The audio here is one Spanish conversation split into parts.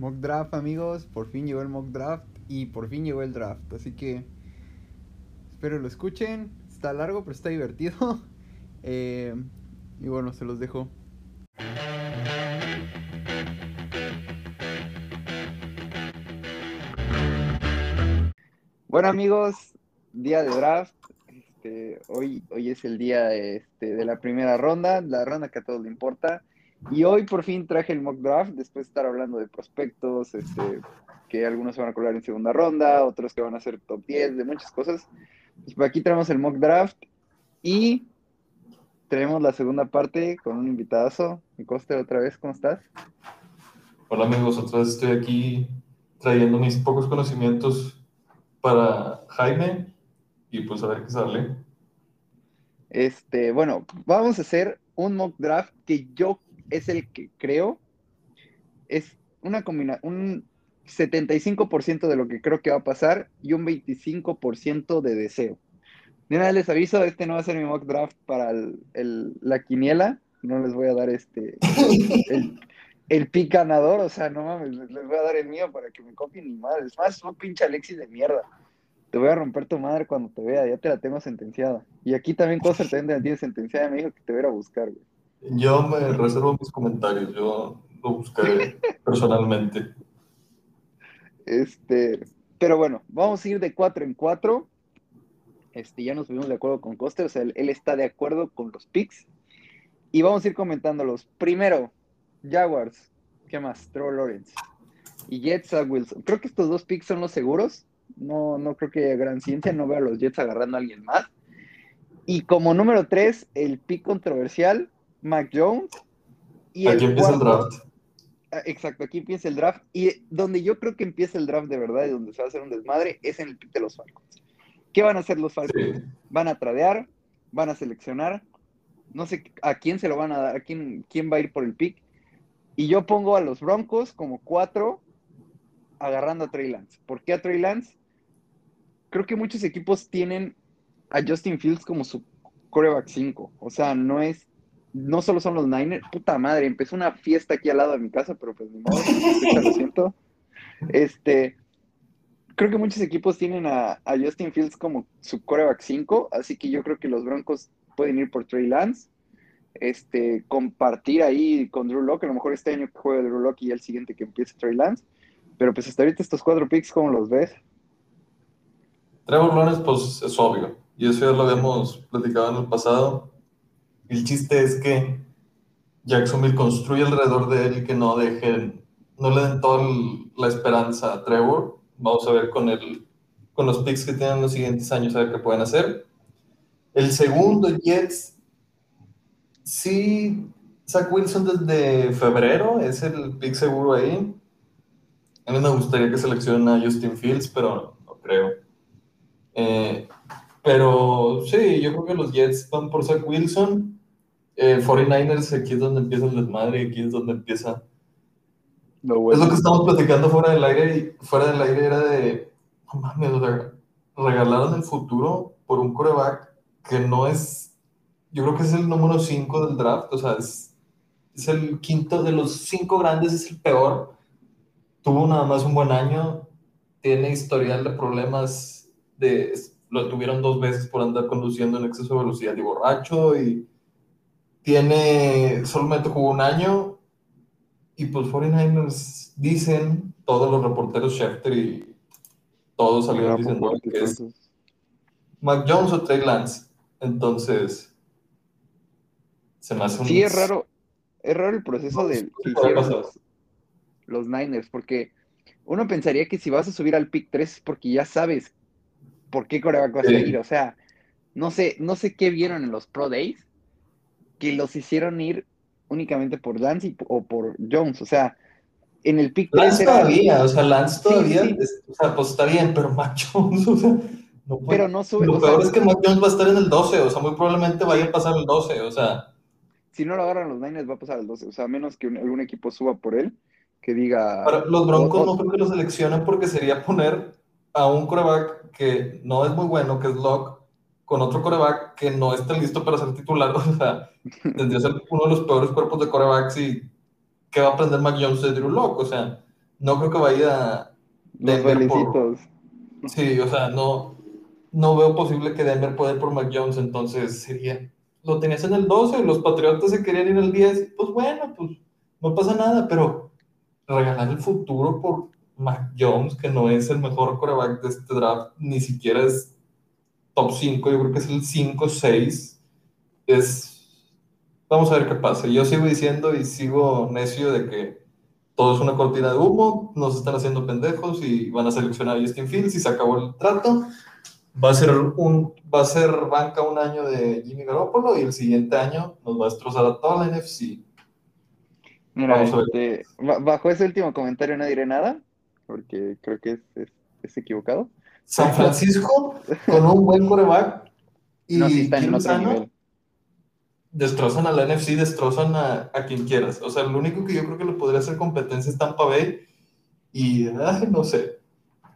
Mock draft, amigos. Por fin llegó el mock draft y por fin llegó el draft. Así que espero lo escuchen. Está largo, pero está divertido. Eh, y bueno, se los dejo. Bueno, amigos, día de draft. Este, hoy, hoy es el día este, de la primera ronda, la ronda que a todos le importa. Y hoy por fin traje el mock draft, después de estar hablando de prospectos, este, que algunos se van a colar en segunda ronda, otros que van a ser top 10, de muchas cosas. Pues aquí tenemos el mock draft y tenemos la segunda parte con un invitadazo. Mi coste otra vez, ¿cómo estás? Hola amigos, otra vez estoy aquí trayendo mis pocos conocimientos para Jaime y pues a ver qué sale. Este, bueno, vamos a hacer un mock draft que yo es el que creo es una combinación, un 75% de lo que creo que va a pasar y un 25% de deseo. De nada les aviso, este no va a ser mi mock draft para el, la quiniela, no les voy a dar este el, el pick ganador, o sea, no mames, les voy a dar el mío para que me copien ni madre. Es más, un pinche Alexis de mierda. Te voy a romper tu madre cuando te vea, ya te la tengo sentenciada. Y aquí también Coser también la tiene sentenciada, me dijo que te voy a buscar, güey. Yo me reservo mis comentarios, yo lo buscaré personalmente. Este, pero bueno, vamos a ir de cuatro en cuatro. Este, ya nos fuimos de acuerdo con Coster, o sea, él, está de acuerdo con los picks. Y vamos a ir comentándolos. Primero, Jaguars, ¿qué más? Trevor Lawrence. Y Jets a Wilson. Creo que estos dos picks son los seguros. No, no creo que haya gran ciencia, no veo a los Jets agarrando a alguien más. Y como número tres, el pick controversial, Mac Jones. Y aquí empieza el draft. Ah, exacto, aquí empieza el draft. Y donde yo creo que empieza el draft de verdad y donde se va a hacer un desmadre es en el pick de los Falcons. ¿Qué van a hacer los Falcons? Van a tradear, van a seleccionar. No sé a quién se lo van a dar, a quién, quién va a ir por el pick. Y yo pongo a los Broncos como cuatro agarrando a Trey Lance. ¿Por qué a Trey Lance? Creo que muchos equipos tienen a Justin Fields como su coreback 5. O sea, no es no solo son los Niners, puta madre, empezó una fiesta aquí al lado de mi casa, pero pues ni modo, lo siento. Este, creo que muchos equipos tienen a, Justin Fields como su coreback 5, así que yo creo que los Broncos pueden ir por Trey Lance, este, compartir ahí con Drew Locke, a lo mejor este año que juegue Drew Locke y el siguiente que empiece Trey Lance, pero pues hasta ahorita estos cuatro picks, ¿cómo los ves? Trevor Lawrence, pues es obvio, y eso ya lo habíamos platicado en el pasado el chiste es que Jacksonville construye alrededor de él y que no dejen, no le den toda la esperanza a Trevor. Vamos a ver con, el, con los picks que tienen los siguientes años, a ver qué pueden hacer. El segundo, Jets, sí, Zach Wilson desde febrero, es el pick seguro ahí. A mí me gustaría que seleccionen a Justin Fields, pero no creo. Eh, pero sí, yo creo que los Jets van por Zach Wilson. 49ers, aquí es donde empieza el desmadre, aquí es donde empieza. Es lo que estamos platicando fuera del aire, y fuera del aire era de, no mames, regalaron el futuro por un coreback que no es, yo creo que es el número 5 del draft, o sea, es, es el quinto de los cinco grandes, es el peor. Tuvo nada más un buen año, tiene historial de problemas, de, lo tuvieron dos veces por andar conduciendo en exceso de velocidad y borracho y tiene, solamente jugó un año y pues 49ers dicen, todos los reporteros Schefter y todos salieron diciendo que es Mac Jones o Trey Lance. Entonces, se me hace un... Sí, es raro, es raro el proceso de que hicieron los, Niners, porque uno pensaría que si vas a subir al pick 3 es porque ya sabes por qué coreback vas a ir. O sea, no sé, no sé qué vieron en los Pro Days, que los hicieron ir únicamente por Lance o por Jones. O sea, en el pick Lance todavía, o sea, Lance todavía, o sea, pues está bien, pero Mac Jones, o sea, no puede. Pero no sube. Lo peor es que Mac Jones va a estar en el 12, o sea, muy probablemente vaya a pasar el 12, o sea. Si no lo agarran los Niners, va a pasar el 12, o sea, a menos que algún equipo suba por él, que diga. Pero los Broncos no creo que lo seleccionen porque sería poner a un coreback que no es muy bueno, que es Locke, con otro coreback que no esté listo para ser titular. O sea, tendría que ser uno de los peores cuerpos de corebacks y ¿qué va a aprender Mac Jones de Drew Locke? O sea, no creo que vaya Denver por... Sí, o sea, no, no veo posible que Denver pueda ir por Mac Jones, entonces sería, lo tenías en el 12, los Patriotas se querían ir al 10, pues bueno, pues no pasa nada, pero regalar el futuro por Mac Jones, que no es el mejor coreback de este draft, ni siquiera es top 5, yo creo que es el 5, 6, es... Vamos a ver qué pasa. Yo sigo diciendo y sigo necio de que todo es una cortina de humo, nos están haciendo pendejos y van a seleccionar a Justin Fields y se acabó el trato va a ser un va a ser banca un año de Jimmy Garoppolo y el siguiente año nos va a destrozar a toda la NFC. Mira, este, bajo ese último comentario no diré nada, porque creo que es, es, equivocado. San Francisco, con un buen coreback y no, si en otro nivel. destrozan a la NFC, destrozan a, a, quien quieras. O sea, lo único que yo creo que le podría hacer competencia es Tampa Bay y, ay, no sé,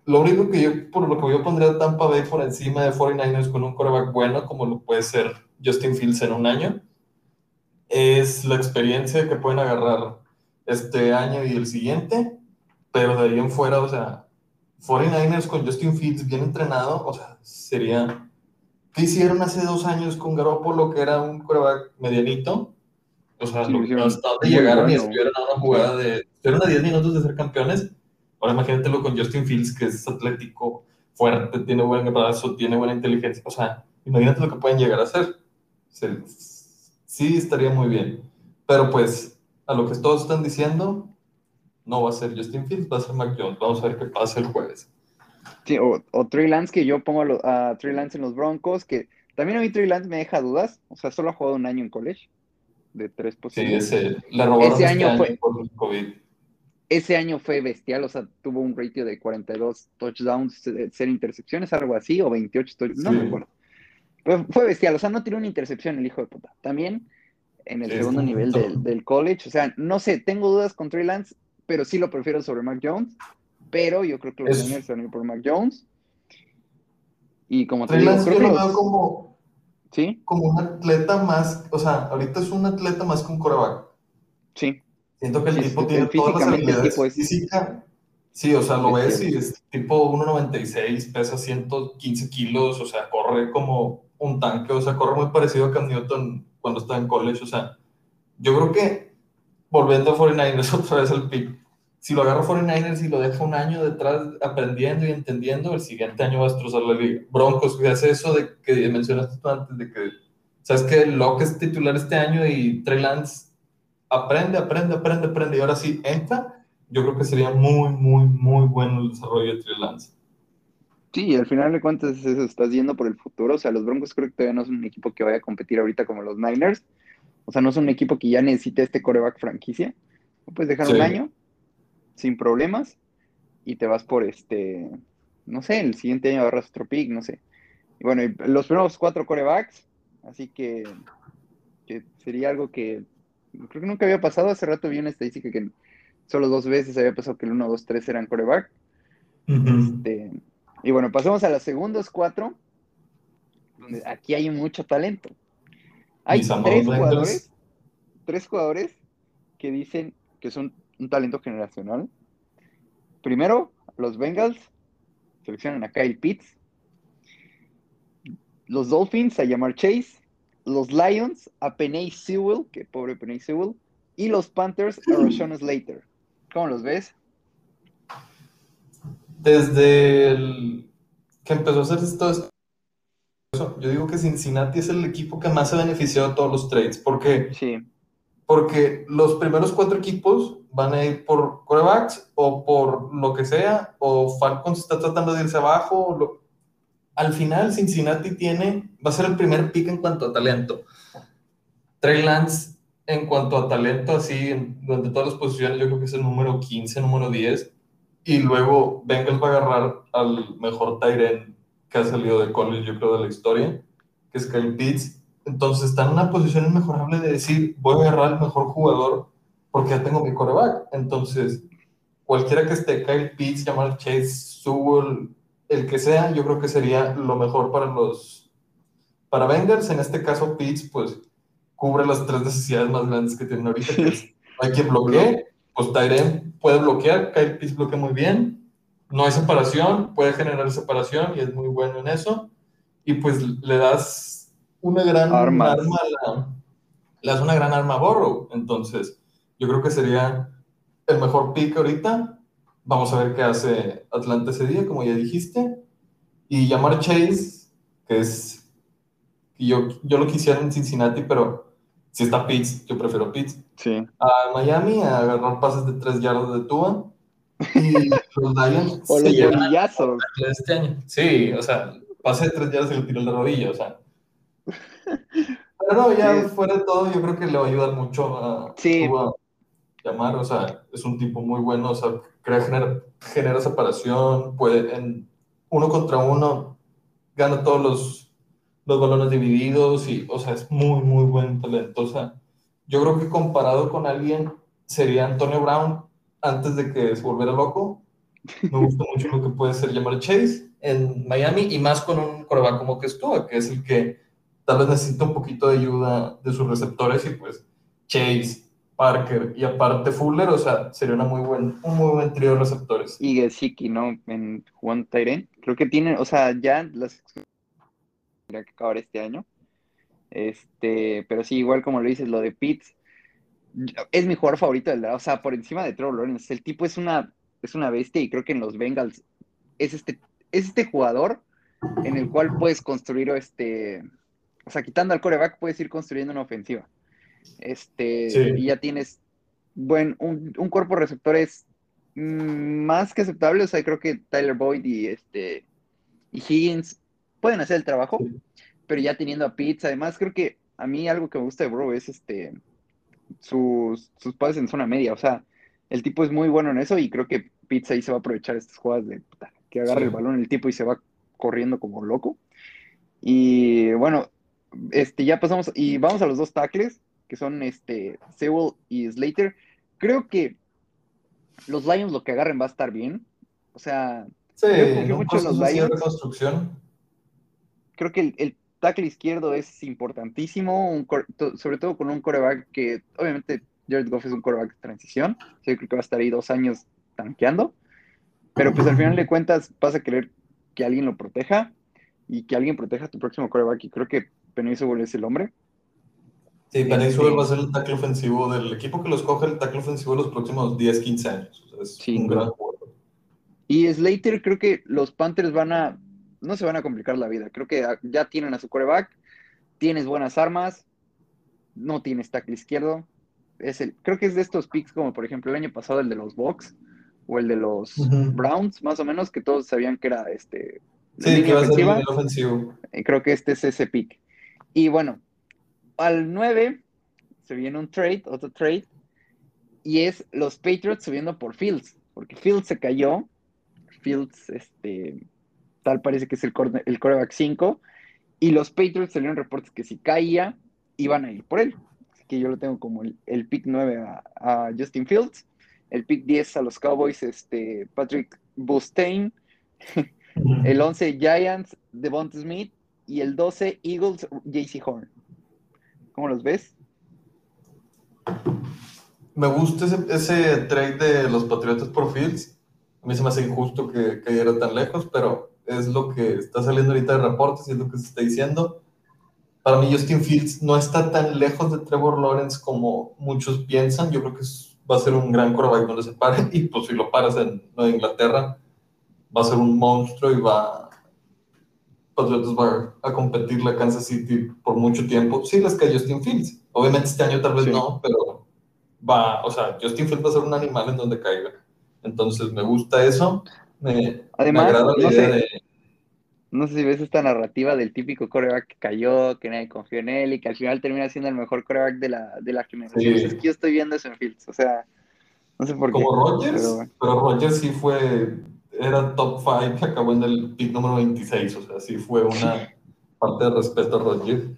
lo único que yo, por lo que yo pondría Tampa Bay por encima de 49ers con un coreback bueno, como lo puede ser Justin Fields en un año, es la experiencia que pueden agarrar este año y el siguiente, pero de ahí en fuera, o sea, 49ers con Justin Fields bien entrenado, o sea, sería... ¿Qué hicieron hace dos años con Garoppolo, que era un coreback medianito? O sea, lo, hasta donde llegaron y estuvieron a una jugada de... Estuvieron a 10 minutos de ser campeones Ahora imagínatelo con Justin Fields, que es atlético, fuerte, tiene buen brazo, tiene buena inteligencia. O sea, imagínate lo que pueden llegar a hacer. Sí, estaría muy bien. Pero pues, a lo que todos están diciendo, no va a ser Justin Fields, va a ser Mac Jones. Vamos a ver qué pasa el jueves. Sí, o, o Trey Lance, que yo pongo a, Trey Lance en los Broncos, que también a mí Trey Lance me deja dudas. O sea, solo ha jugado un año en college, de tres posibles. Sí, ese, le robaron ese este año, fue, por el COVID ese año fue bestial, o sea, tuvo un ratio de 42 touchdowns, ser intercepciones, algo así, o 28 touchdowns, no me acuerdo. Pero fue bestial, o sea, no tiró una intercepción el hijo de puta. También en el segundo nivel del, college, o sea, no sé, tengo dudas con Trey Lance, pero sí lo prefiero sobre Mac Jones, pero yo creo que los Niners van a ir por Mac Jones. Y como te digo, creo que lo veo como, ¿Sí? como un atleta más, o sea, ahorita es un atleta más con coreback. Sí. Siento que el tipo tiene todas las habilidades físicas. Sí, o sea, lo ves y es tipo 1.96, pesa 115 kilos, o sea, corre como un tanque, o sea, corre muy parecido a Cam Newton cuando está en college, o sea, yo creo que volviendo a 49ers otra vez al pick, si lo agarra 49ers y lo deja un año detrás aprendiendo y entendiendo, el siguiente año va a destrozar la liga. Broncos, que hace eso de que mencionaste tú antes, de que, sabes que Locke es titular este año y Trey Lance aprende, aprende, aprende, aprende y ahora sí entra, yo creo que sería muy, muy, muy bueno el desarrollo de Trey Lance. Sí, al final de cuentas eso, estás yendo por el futuro. O sea, los Broncos creo que todavía no es un equipo que vaya a competir ahorita como los Niners. O sea, no es un equipo que ya necesite este coreback franquicia. Puedes dejar un año sin problemas y te vas por este, no sé, el siguiente año agarras otro pick, no sé. Y bueno, los primeros cuatro corebacks, así que, que sería algo que creo que nunca había pasado. Hace rato vi una estadística que solo dos veces había pasado que el 1, 2, 3 eran coreback. Este, y bueno, pasamos a los segundos cuatro, donde aquí hay mucho talento. Hay tres jugadores, tres jugadores que dicen que son un talento generacional. Primero, los Bengals seleccionan a Kyle Pitts. Los Dolphins a llamar Chase los Lions a Penny Sewell, que pobre Penny Sewell, y los Panthers a Rashawn Slater. ¿Cómo los ves? Desde el que empezó a hacer todo esto, yo digo que Cincinnati es el equipo que más se ha beneficiado de todos los trades. porque Sí. Porque los primeros cuatro equipos van a ir por corebacks o por lo que sea, o Falcons está tratando de irse abajo, lo, al final Cincinnati tiene, va a ser el primer pick en cuanto a talento. Trey Lance, en cuanto a talento, así, durante todas las posiciones, yo creo que es el número 15, número 10. Y luego Bengals va a agarrar al mejor Tyren que ha salido de college, yo creo, de la historia, que es Kyle Pitts. Entonces está en una posición inmejorable de decir, voy a agarrar al mejor jugador porque ya tengo mi coreback. Entonces, cualquiera que esté, Kyle Pitts, llamar Chase Sewell, el que sea, yo creo que sería lo mejor para los, para Bengals. En este caso, Pitts, pues, cubre las tres necesidades más grandes que tienen ahorita, que es, hay quien bloquee, pues Tyren puede bloquear, Kyle Pitts bloquea muy bien, no hay separación, puede generar separación y es muy bueno en eso. Y pues le das una gran arma, le das una gran arma a Borrow. Entonces, yo creo que sería el mejor pick ahorita. Vamos a ver qué hace Atlanta ese día, como ya dijiste. Y llamar Chase, que es. Yo, yo lo quisiera en Cincinnati, pero si está Pitts, yo prefiero Pitts. Sí. A Miami a agarrar pases de tres yardas de Tua. Y los Lions. o los bolillazos. Este año. Sí, o sea, pase de tres yardas y lo tiró en la rodilla, o sea. Pero no, ya fuera de todo, yo creo que le va a ayudar mucho a sí. Llamar, o sea, es un tipo muy bueno, o sea, crea, genera, genera separación, puede en uno contra uno, gana todos los, los balones divididos y, o sea, es muy, muy buen talento. O sea, yo creo que comparado con alguien sería Antonio Brown antes de que se volviera loco. Me gusta mucho lo que puede ser llamar Chase en Miami y más con un coreback como que estuvo, que es el que tal vez necesita un poquito de ayuda de sus receptores y pues Chase, Parker y aparte Fuller, o sea, sería una muy buen, un muy buen trío de receptores. Y Gesicki, ¿no? En Juan Tyren. Creo que tiene, o sea, ya las tendría que acabar este año. Este, pero sí, igual como lo dices, lo de Pitts es mi jugador favorito del o sea, por encima de Trevor Lawrence. El tipo es una, es una bestia y creo que en los Bengals es este, es este jugador en el cual puedes construir este, o sea, quitando al coreback, puedes ir construyendo una ofensiva. Este, y ya tienes, bueno, un, cuerpo de receptores mm, más que aceptable. O sea, creo que Tyler Boyd y este y Higgins pueden hacer el trabajo, pero ya teniendo a Pitts, además creo que a mí algo que me gusta de Bro es este sus, sus pases en zona media. O sea, el tipo es muy bueno en eso y creo que Pitts ahí se va a aprovechar estas jugadas de que agarre el balón el tipo y se va corriendo como loco. Y bueno, este ya pasamos y vamos a los dos tackles que son este, Sewell y Slater. Creo que los Lions lo que agarren va a estar bien. O sea, sí, creo mucho en los Lions. Creo que el, el, tackle izquierdo es importantísimo, un, sobre todo con un coreback que, obviamente, Jared Goff es un coreback de transición. Yo creo que va a estar ahí dos años tanqueando. Pero pues al final de cuentas vas a querer que alguien lo proteja y que alguien proteja a tu próximo coreback. Y creo que Penny es el hombre. Sí, Penny este va a ser el tackle ofensivo del equipo que los coge el tackle ofensivo de los próximos 10, 15 años. es sí, un gran jugador. Y Slater, creo que los Panthers van a. No se van a complicar la vida. Creo que ya tienen a su coreback. Tienes buenas armas. No tienes tackle izquierdo. Es el, creo que es de estos picks, como por ejemplo el año pasado el de los Bucks o el de los Browns, más o menos, que todos sabían que era este. Sí, que va a ser el ofensivo. Creo que este es ese pick. Y bueno, al 9 se viene un trade, otro trade, y es los Patriots subiendo por Fields, porque Fields se cayó, Fields, este, tal parece que es el, el coreback 5, y los Patriots salieron reportes que si caía, iban a ir por él. Así que yo lo tengo como el, pick 9 a, Justin Fields, el pick 10 a los Cowboys, este, Patrick Bustain, el 11 Giants, Devonta Smith, y el 12 Eagles, JC Horn. ¿Cómo los ves? Me gusta ese, trade de los Patriotas por Fields. A mí se me hace injusto que cayera tan lejos, pero es lo que está saliendo ahorita de reportes y es lo que se está diciendo. Para mí, Justin Fields no está tan lejos de Trevor Lawrence como muchos piensan. Yo creo que va a ser un gran quarterback donde se pare. Y pues si lo paras en Nueva Inglaterra, va a ser un monstruo y va, Patriotas va a competir la Kansas City por mucho tiempo. Sí, les cae Justin Fields. Obviamente este año tal vez no, pero va, o sea, Justin Fields va a ser un animal en donde caiga. Entonces me gusta eso. Me, Además, agrada la no idea sé, de... No sé si ves esta narrativa del típico coreback que cayó, que nadie confió en él y que al final termina siendo el mejor coreback de la, de la generación. Es que yo estoy viendo eso en Fields. O sea, no sé por qué. Como Rodgers, pero, pero Rodgers sí fue era top 5 acabó en el pick número 26, o sea, sí fue una parte de respeto a Roger.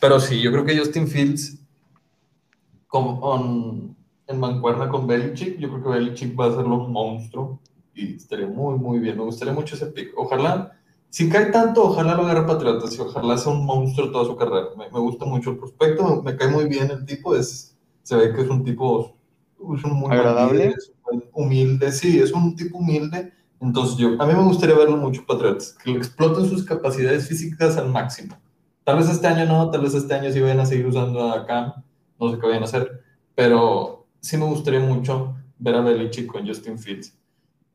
Pero sí, yo creo que Justin Fields con, en mancuerna con Belichick, yo creo que Belichick va a ser un monstruo y estaría muy, muy bien. Me gustaría mucho ese pick. Ojalá, si cae tanto, ojalá lo agarre Patriotas y ojalá sea un monstruo toda su carrera. Me, me gusta mucho el prospecto, me, cae muy bien el tipo, es, se ve que es un tipo es un muy agradable, humilde, sí, es un tipo humilde. Entonces yo, a mí me gustaría verlo mucho Patriots, que exploten sus capacidades físicas al máximo. Tal vez este año no, tal vez este año sí vayan a seguir usando a Cam, no sé qué vayan a hacer, pero sí me gustaría mucho ver a Belichick con Justin Fields.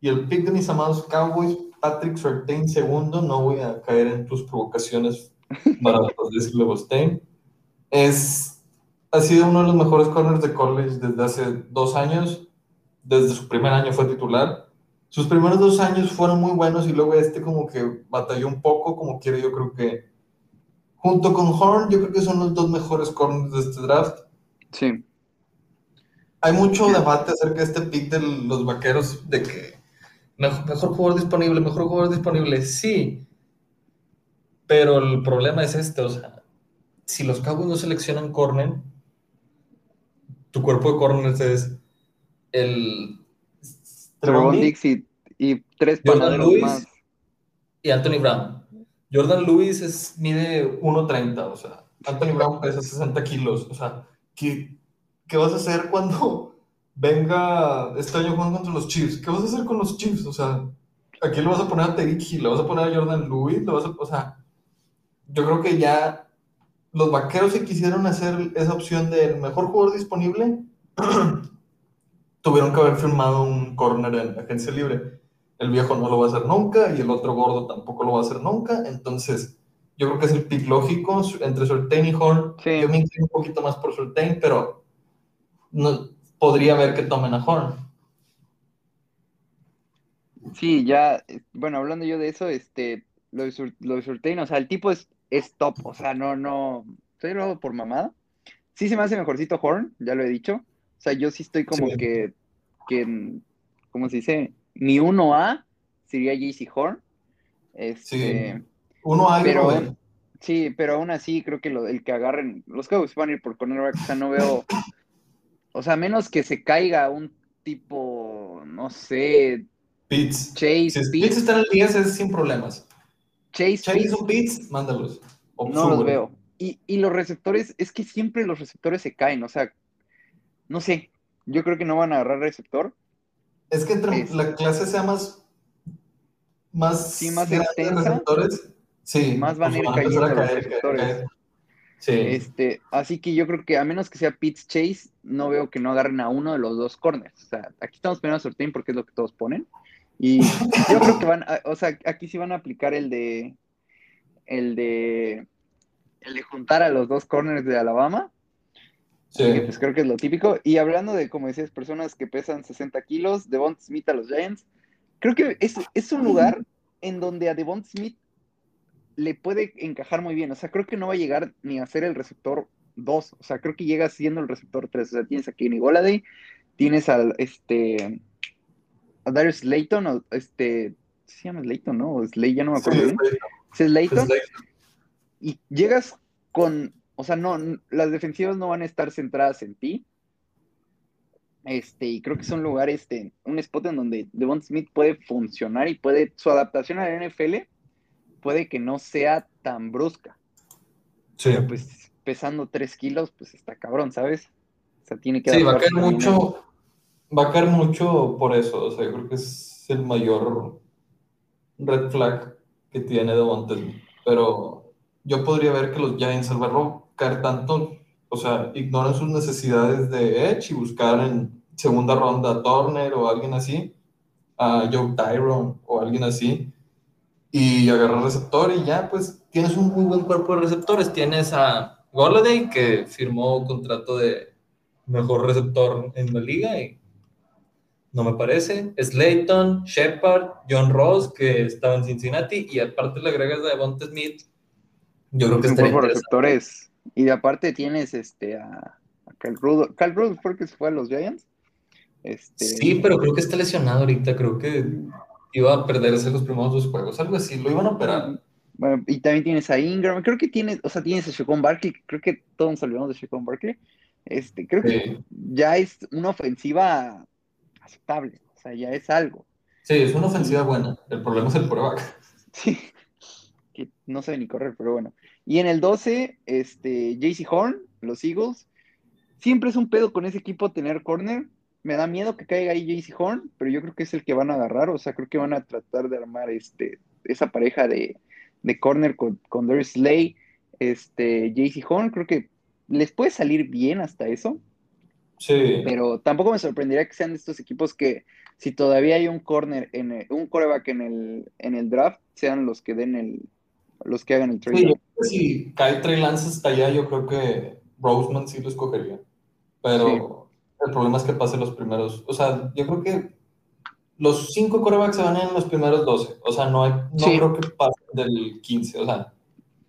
Y el pick de mis amados Cowboys, Patrick Surtain segundo, no voy a caer en tus provocaciones para decirle Bostein. Es, ha sido uno de los mejores corners de college desde hace dos años. Desde su primer año fue titular. Sus primeros dos años fueron muy buenos y luego este como que batalló un poco, como quiere yo creo que junto con Horn, yo creo que son los dos mejores corners de este draft. Sí. Hay mucho debate acerca de este pick de los vaqueros, de que mejor, mejor jugador disponible, mejor jugador disponible, sí. Pero el problema es este, o sea, si los Cowboys no seleccionan corner, tu cuerpo de corners es el Trevon Dixie y tres panaderos más. Y Anthony Brown. Jordan Lewis es, mide 1.30, o sea, Anthony Brown pesa 60 kilos, o sea, ¿qué, ¿qué vas a hacer cuando venga este año jugando contra los Chiefs? ¿Qué vas a hacer con los Chiefs? O sea, ¿a quién le vas a poner a Hill? ¿Le vas a poner a Jordan Lewis? ¿Le vas a, o sea, yo creo que ya los vaqueros si quisieron hacer esa opción del mejor jugador disponible, tuvieron que haber firmado un corner en agencia libre. El viejo no lo va a hacer nunca y el otro gordo tampoco lo va a hacer nunca. Entonces, yo creo que es el pick lógico entre Surtain y Horn. Yo me inclino un poquito más por Surtain, pero no, podría ver que tomen a Horn. Sí, ya, bueno, hablando yo de eso, este, lo de, lo de Surtain, o sea, el tipo es es top. O sea, no, no. Estoy hablando por mamada. Sí se me hace mejorcito Horn, ya lo he dicho. O sea, yo sí estoy como que, que, ¿cómo se dice? Mi 1A sería JC Horn. Este, sí. 1A pero, Sí, pero aún así creo que lo, el que agarren, los Cowboys van a ir por cornerback, o sea, no veo, o sea, menos que se caiga un tipo, no sé, Pitts. Chase, si Pitts. está en el 10 es sin problemas. Chase, Chase o Pitts, mándalos. no los veo. Y, y, los receptores, es que siempre los receptores se caen, o sea, no sé, yo creo que no van a agarrar receptor. Es que entre la clase sea más, más, sí, más extensa, receptores, sí, más van a ir cayendo los receptores. Sí. Este, así que yo creo que a menos que sea Pitts Chase, no veo que no agarren a uno de los dos corners. O sea, aquí estamos poniendo a Sortain porque es lo que todos ponen. Y yo creo que van, o sea, aquí sí van a aplicar el de, el de, el de juntar a los dos corners de Alabama. Sí. pues creo que es lo típico. Y hablando de, como decías, personas que pesan 60 kilos, Devon Smith a los Giants, creo que es, es un lugar en donde a Devon Smith le puede encajar muy bien. O sea, creo que no va a llegar ni a ser el receptor 2. O sea, creo que llega siendo el receptor 3. O sea, tienes a Kenny Goladay, tienes al, este, a Darius Slayton, o este, se llama Slayton, ¿no? O Slay, ya no me acuerdo. Sí, ¿Es Slayton? Y llegas con, o sea, no, las defensivas no van a estar centradas en ti. Este, y creo que es un lugar, este, un spot en donde Devon Smith puede funcionar y puede, su adaptación a la NFL puede que no sea tan brusca. Sí. pues pesando 3 kilos, pues está cabrón, ¿sabes? O sea, tiene que Sí, va a caer mucho, va a caer mucho por eso. O sea, yo creo que es el mayor red flag que tiene Devontae. Pero yo podría ver que los Giants, al verlo caer tanto, o sea, ignoran sus necesidades de Edge y buscar en segunda ronda a Turner o alguien así, a Joe Tyrone o alguien así, y agarrar receptor y ya, pues tienes un muy buen cuerpo de receptores. Tienes a Golladay, que firmó contrato de mejor receptor en la liga y no me parece. Slayton, Shepard, John Ross, que estaba en Cincinnati, y aparte le agregas a Devonta Smith. Yo creo que es un receptores. Y aparte tienes este a, a Cal Rudolph. Cal Rudolph fue que se fue a los Giants. Este... Sí, pero creo que está lesionado ahorita. Creo que iba a perderse los primeros dos juegos. Algo así, lo iban a operar. Bueno, y también tienes a Ingram. Creo que tienes, o sea, tienes a Shaquon Barkley. Creo que todos nos olvidamos de Shaquon Barkley. Este, creo que ya es una ofensiva aceptable, o sea, ya es algo. Sí, es una ofensiva buena, el problema es el prueba. Sí, que no sabe ni correr, pero bueno. Y en el 12, este, JC Horn, los Eagles, siempre es un pedo con ese equipo tener corner, me da miedo que caiga ahí JC Horn, pero yo creo que es el que van a agarrar, o sea, creo que van a tratar de armar este, esa pareja de, corner con, con Darius Slay, este, JC Horn, creo que les puede salir bien hasta eso. Sí. Pero tampoco me sorprendería que sean de estos equipos que si todavía hay un corner, en un coreback en el, en el draft, sean los que den el, los que hagan el trade. Sí, si cae Trey Lance hasta allá, yo creo que Roseman sí lo escogería. Pero el problema es que pase los primeros. O sea, yo creo que los cinco corebacks se van en los primeros 12. O sea, no, hay, no creo que pasen del 15. O sea,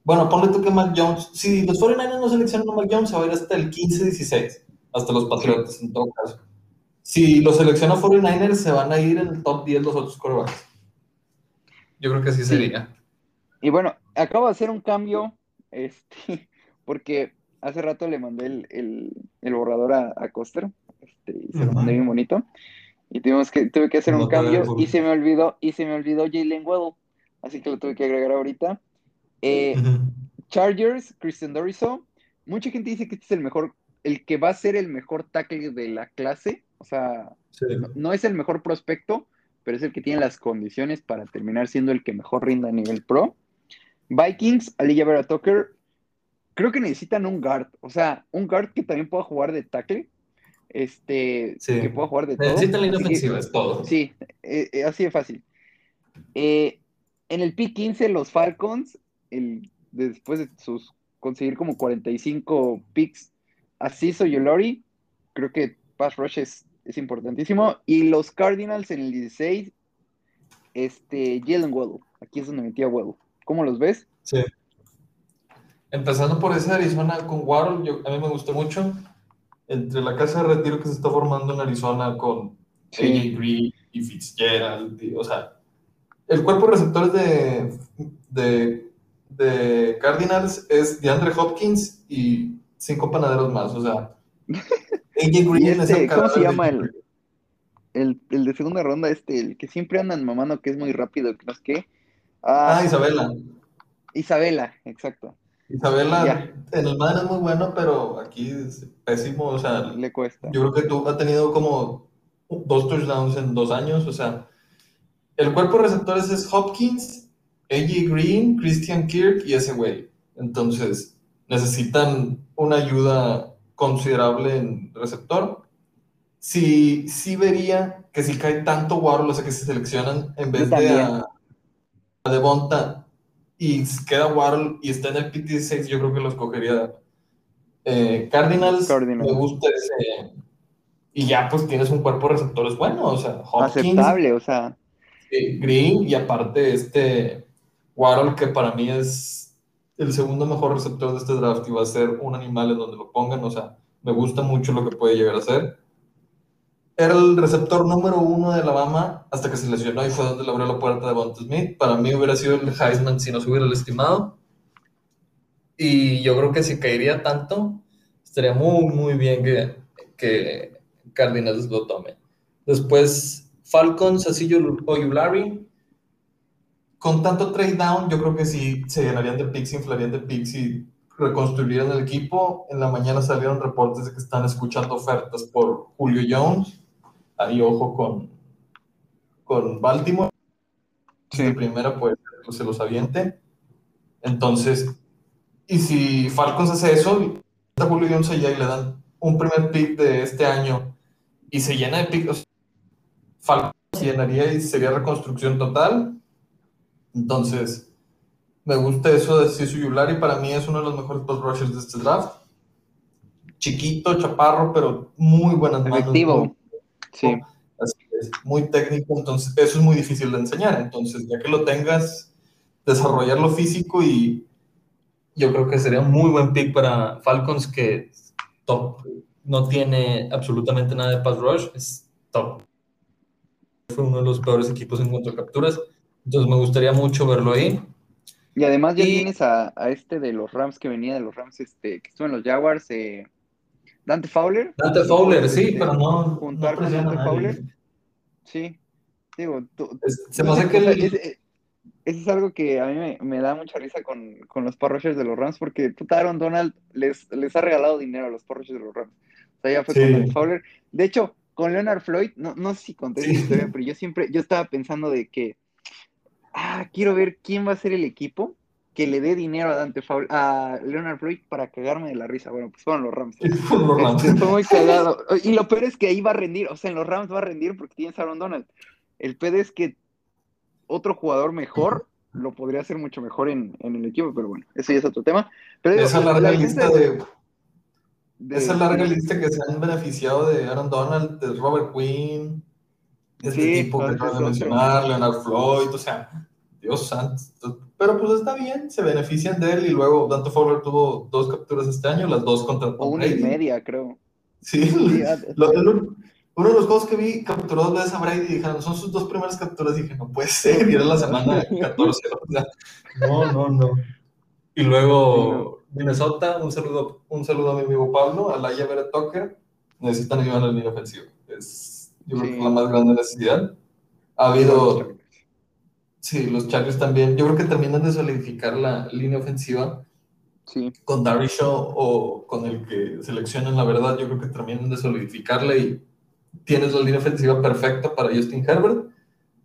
bueno, ponle tú que Mac Jones. Si los 49ers no seleccionan a Mac Jones, se va a ir hasta el 15-16. Hasta los Patriotas, en todo caso. Si los selecciona 49ers, se van a ir en el top 10 los otros corebacks. Yo creo que así sería. Y bueno, acabo de hacer un cambio, este, porque hace rato le mandé el, borrador a, a Coster, este, y se lo mandé bien bonito. Y tuvimos que, tuve que hacer un cambio y se me olvidó, y se me olvidó Jalen Waddle. Así que lo tuve que agregar ahorita. Eh, Chargers, Christian Doriso. Mucha gente dice que este es el mejor, el que va a ser el mejor tackle de la clase. O sea, no, es el mejor prospecto, pero es el que tiene las condiciones para terminar siendo el que mejor rinda a nivel pro. Vikings, Ali Vera Tucker, creo que necesitan un guard, o sea, un guard que también pueda jugar de tackle, este, que pueda jugar de todo. Necesitan línea ofensiva, es todo. Sí, eh, eh, así de fácil. Eh, en el p 15, los Falcons, el, después de sus conseguir como 45 picks, Asiso y Olori, creo que pass rush es, es, importantísimo. Y los Cardinals en el 16, este, Jalen Waddle, aquí es donde metía Waddle. ¿Cómo los ves? Sí. Empezando por ese Arizona con Waddle, a mí me gustó mucho. Entre la casa de retiro que se está formando en Arizona con AJ Green y Fitzgerald, o sea, el cuerpo de receptores de, de, de Cardinals es de Andre Hopkins y cinco panaderos más, o sea, AJ Green es este, el ¿Cómo se llama el, el, el, de segunda ronda, este, el que siempre andan mamando que es muy rápido, que no es que Ah, ah, Isabela. Isabela, exacto. Isabela en el madre es muy bueno, pero aquí es pésimo, o sea, le cuesta. Yo creo que tú has tenido como dos touchdowns en dos años, o sea, el cuerpo de receptores es Hopkins, AJ Green, Christian Kirk y ese güey. Entonces, necesitan una ayuda considerable en receptor. Sí, sí vería que si cae tanto Waddle, o sea, que se seleccionan en vez de de Bonta y queda Waddle y está en el PT6, yo creo que los cogería eh, Cardinals, Me gusta ese. Y ya pues tienes un cuerpo de receptores bueno, o sea, Aceptable, o sea. Green y aparte este Waddle que para mí es el segundo mejor receptor de este draft y va a ser un animal en donde lo pongan, o sea, me gusta mucho lo que puede llegar a ser era el receptor número uno de Alabama hasta que se lesionó y fue donde le abrió la puerta de Bonte Smith. Para mí hubiera sido el Heisman si no se hubiera estimado. Y yo creo que si caería tanto, estaría muy, muy bien que, que Cardinals lo tome. Después, Falcons, Asillo Oyulari. Con tanto trade down, yo creo que sí se llenarían de picks, inflarían de picks y reconstruirían el equipo. En la mañana salieron reportes de que están escuchando ofertas por Julio Jones ahí ojo con, con Baltimore. Sí. De primera, pues, se los aviente. Entonces, y si Falcons hace eso, a Julio Jones allá y le dan un primer pick de este año y se llena de picks, Falcons se llenaría y sería reconstrucción total. Entonces, me gusta eso de Sisu Yulari, para mí es uno de los mejores post rushers de este draft. Chiquito, chaparro, pero muy buenas manos. Sí. Así es, muy técnico, entonces eso es muy difícil de enseñar. Entonces, ya que lo tengas, desarrollarlo físico y yo creo que sería un muy buen pick para Falcons que top. No tiene absolutamente nada de pass rush, es top. Fue uno de los peores equipos en cuanto a capturas. Entonces me gustaría mucho verlo ahí. Y además ya tienes a, este de los Rams que venía de los Rams, este, que estuvo en los Jaguars, eh, Dante Fowler. Dante Fowler, sí, este, pero no. Juntar con Dante Fowler. Sí. Digo, se me hace que eso es algo que a mí me, da mucha risa con, con los parrochers de los Rams, porque puta Aaron Donald les, les ha regalado dinero a los parrochers de los Rams. O sea, ya fue con Dante Fowler. De hecho, con Leonard Floyd, no, no sé si conté esa historia, pero yo siempre, yo estaba pensando de que, ah, quiero ver quién va a ser el equipo que le dé dinero a Dante a Leonard Floyd para cagarme de la risa. Bueno, pues fueron los Rams. Este, fue muy cagado. Y lo peor es que ahí va a rendir, o sea, en los Rams va a rendir porque tienes a Aaron Donald. El pedo es que otro jugador mejor lo podría hacer mucho mejor en, el equipo, pero bueno, eso ya es otro tema. Pero esa larga lista de, esa larga lista que se han beneficiado de Aaron Donald, de Robert Quinn, este tipo que acabas de mencionar, Leonard Floyd, o sea, Dios santo. Pero pues está bien, se benefician de él y luego Dante Fowler tuvo dos capturas este año, las dos contra O una y media, creo. Sí, uno de los juegos que vi capturó dos veces a Brady y dijeron, son sus dos primeras capturas. Y dije, no puede ser, y era la semana 14. no, no, no. Y luego Minnesota, un saludo, un saludo a mi amigo Pablo, a la Beret Tucker. Necesitan ayuda en la línea ofensiva. Es, yo creo que la más grande necesidad. Ha habido. Sí, los Chargers también. Yo creo que terminan de solidificar la línea ofensiva. Sí. Con Darry o con el que seleccionan, la verdad, yo creo que terminan de solidificarla y tienes la línea ofensiva perfecta para Justin Herbert.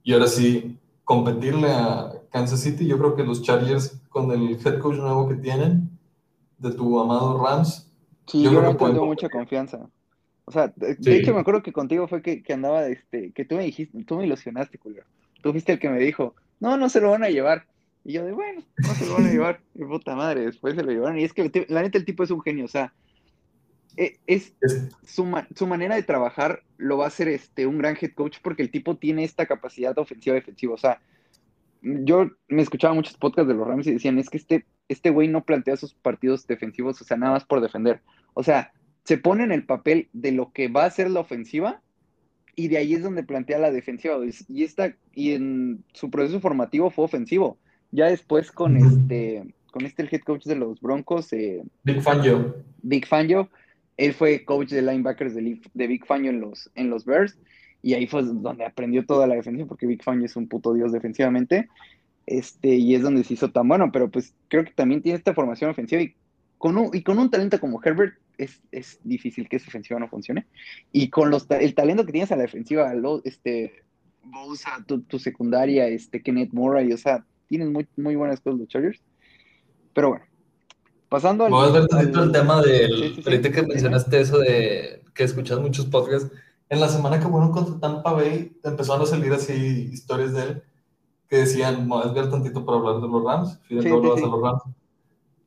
Y ahora sí, competirle a Kansas City. Yo creo que los Chargers, con el head coach nuevo que tienen, de tu amado Rams. Sí, yo, no tengo mucha confianza. O sea, de, hecho me acuerdo que contigo fue que, que, andaba, este, que tú me dijiste, tú me ilusionaste, Julio. Tú fuiste el que me dijo, no, no se lo van a llevar. Y yo de, bueno, no se lo van a llevar. Y puta madre, después se lo llevaron. Y es que la neta el tipo es un genio, o sea, e, es, su, su, manera de trabajar lo va a hacer este, un gran head coach porque el tipo tiene esta capacidad ofensiva defensiva. O sea, yo me escuchaba muchos podcasts de los Rams y decían, es que este, este güey no plantea sus partidos defensivos, o sea, nada más por defender. O sea, se pone en el papel de lo que va a ser la ofensiva y de ahí es donde plantea la defensiva. Y, esta, y en su proceso formativo fue ofensivo. Ya después con este, con este el head coach de los Broncos, eh, Big Fangio. Big Fangio, él fue coach de linebackers de, de Big Fangio en los, en los Bears. Y ahí fue donde aprendió toda la defensa, porque Big Fangio es un puto dios defensivamente. Este, y es donde se hizo tan bueno, pero pues creo que también tiene esta formación ofensiva y con un, y con un talento como Herbert es, es difícil que esa ofensiva no funcione. Y con los, el talento que tienes a la defensiva, lo, este, Bosa, tu, tu, secundaria, este, Kenneth Murray, o sea, tienen muy, muy buenas cosas los Chargers. Pero bueno, Pasando al. Voy a ver tantito el tema del. ahorita que mencionaste eso de que escuchas muchos podcasts. En la semana que fueron contra Tampa Bay, empezaron a salir así historias de él que decían, voy a ver tantito para hablar de los Rams, fíjate sí, sí, los Rams.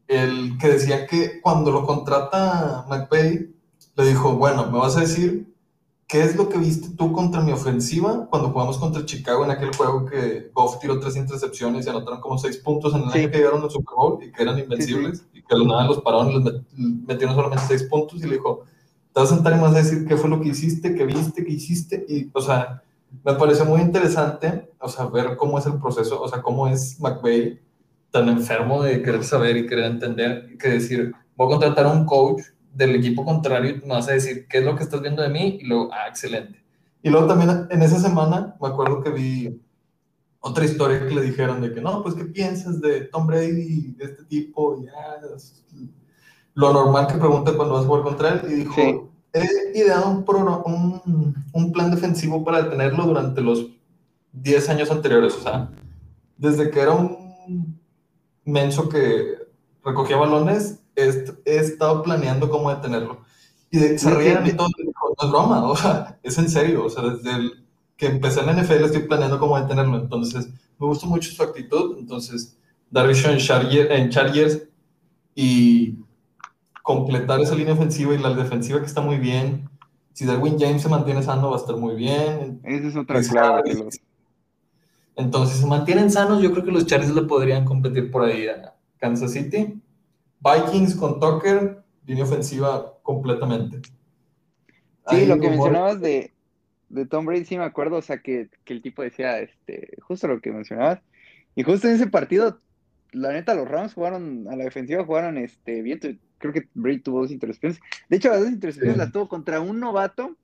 El que decía que cuando lo contrata McVay, le dijo, bueno, me vas a decir ¿Qué es lo que viste tú contra mi ofensiva cuando jugamos contra Chicago en aquel juego que Goff tiró tres intercepciones y anotaron como seis puntos en el año que llegaron al Super Bowl y que eran invencibles y que a nada los pararon y les metieron solamente seis puntos y le dijo, te vas a sentar y me vas a decir qué fue lo que hiciste, qué viste, qué hiciste y, o sea, me pareció muy interesante, o sea, ver cómo es el proceso, o sea, cómo es McVay tan enfermo de querer saber y querer entender que decir, voy a contratar a un coach del equipo contrario me vas a decir qué es lo que estás viendo de mí y luego, ah, excelente. Y luego también en esa semana me acuerdo que vi otra historia que le dijeron de que no, pues qué piensas de Tom Brady, de este tipo, ya, lo normal que pregunta cuando vas a jugar contra él y dijo, he ideado un, un, un, plan defensivo para detenerlo durante los 10 años anteriores, o sea, desde que era un menso que recogía balones he, estado planeando cómo detenerlo. Y se ríen y todo, no es broma, o sea, es en serio, o sea, desde el que empecé en la NFL estoy planeando cómo detenerlo, entonces me gusta mucho su actitud, entonces dar en, Charger, en Chargers y completar esa línea ofensiva y la defensiva que está muy bien. Si Darwin James se mantiene sano, va a estar muy bien. Esa es otra clave. Entonces, si se mantienen sanos, yo creo que los Chargers le podrían competir por ahí a Kansas City. Vikings con Tucker, línea ofensiva completamente. Sí, lo que mencionabas de, Tom Brady, sí me acuerdo, o sea, que, el tipo decía, este, justo lo que mencionabas. Y justo en ese partido, la neta, los Rams jugaron, a la defensiva jugaron este, bien. Creo que Brady tuvo dos intercepciones. De hecho, las dos intercepciones las tuvo contra un novato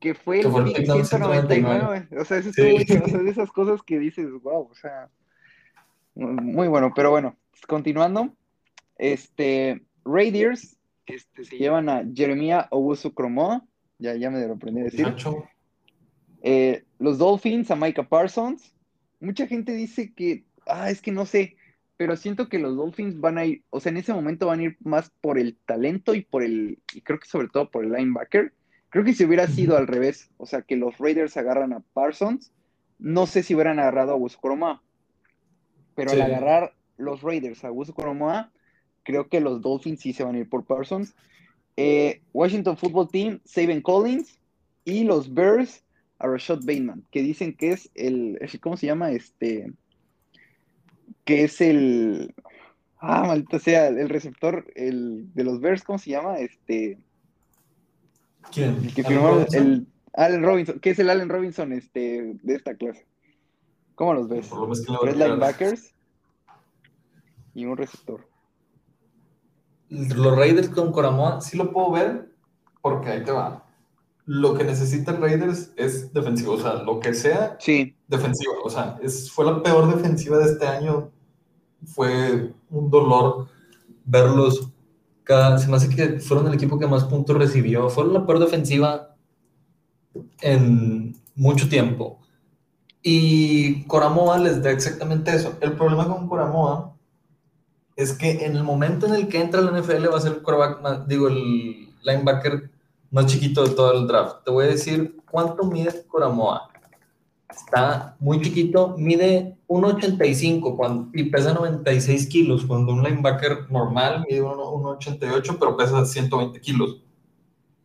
que fue el, 199. O sea, eso es de esas cosas que dices, wow, o sea, muy bueno. Pero bueno, continuando, este, Raiders este, se llevan a Jeremiah Owusu Cromoa, ya, ya me lo aprendí a decir. Eh, los Dolphins a Micah Parsons. Mucha gente dice que, ah, es que no sé, pero siento que los Dolphins van a ir, o sea, en ese momento van a ir más por el talento y por el, y creo que sobre todo por el linebacker. Creo que si hubiera sido al revés, o sea, que los Raiders agarran a Parsons, no sé si hubieran agarrado a Wuskoromoa. Pero al agarrar los Raiders a Wuskoromoa, creo que los Dolphins sí se van a ir por Parsons. Eh, Washington Football Team, Saban Collins y los Bears a Rashad Bateman, que dicen que es el, ¿cómo se llama? Este, que es el, ah, maldita sea, el receptor el, de los Bears, ¿cómo se llama? Este, ¿quién? El que firmó el Allen Robinson, que es el Allen Robinson este, de esta clase. ¿Cómo los ves? Tres linebackers y un receptor. Los Raiders con Coramoa sí lo puedo ver, porque ahí te va lo que necesita Raiders es defensivo, o sea, lo que sea, sí. defensiva. O sea, es, fue la peor defensiva de este año. Fue un dolor verlos. Se me hace que fueron el equipo que más puntos recibió. Fueron la peor defensiva en mucho tiempo. Y Coramoa les da exactamente eso. El problema con Coramoa es que en el momento en el que entra la NFL va a ser el digo, el linebacker más chiquito de todo el draft. Te voy a decir cuánto mide Coramoa. Está muy chiquito, mide 1,85 y pesa 96 kilos, cuando un linebacker normal mide 1,88, pero pesa 120 kilos.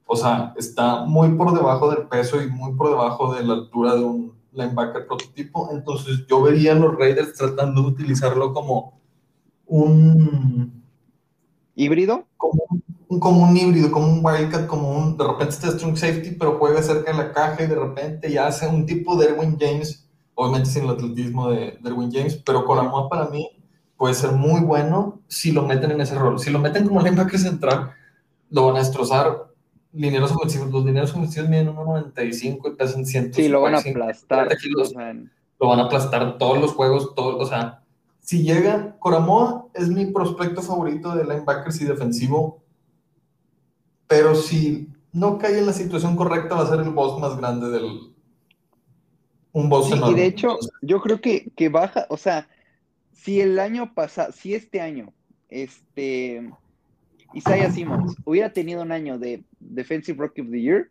O sea, está muy por debajo del peso y muy por debajo de la altura de un linebacker prototipo. Entonces yo vería a los Raiders tratando de utilizarlo como un... ¿Híbrido? Como un como un híbrido, como un wildcat, como un, de repente está strong safety, pero juega cerca de la caja y de repente ya hace un tipo de Erwin James, obviamente sin el atletismo de, Erwin James, pero con Colamoa para mí puede ser muy bueno si lo meten en ese rol. Si lo meten como linebacker central, lo van a destrozar. Lineros ofensivos, los lineros ofensivos miden 1.95 y pesan 100. Sí, lo van a aplastar. lo van a aplastar todos los juegos, todos, o sea, si llega, Coramoa es mi prospecto favorito de linebackers y defensivo pero si no cae en la situación correcta, va a ser el boss más grande del. Un boss enorme. Y de hecho, yo creo que, que baja, o sea, si el año pasado, si este año, este. Isaiah Simmons hubiera tenido un año de Defensive Rookie of the Year,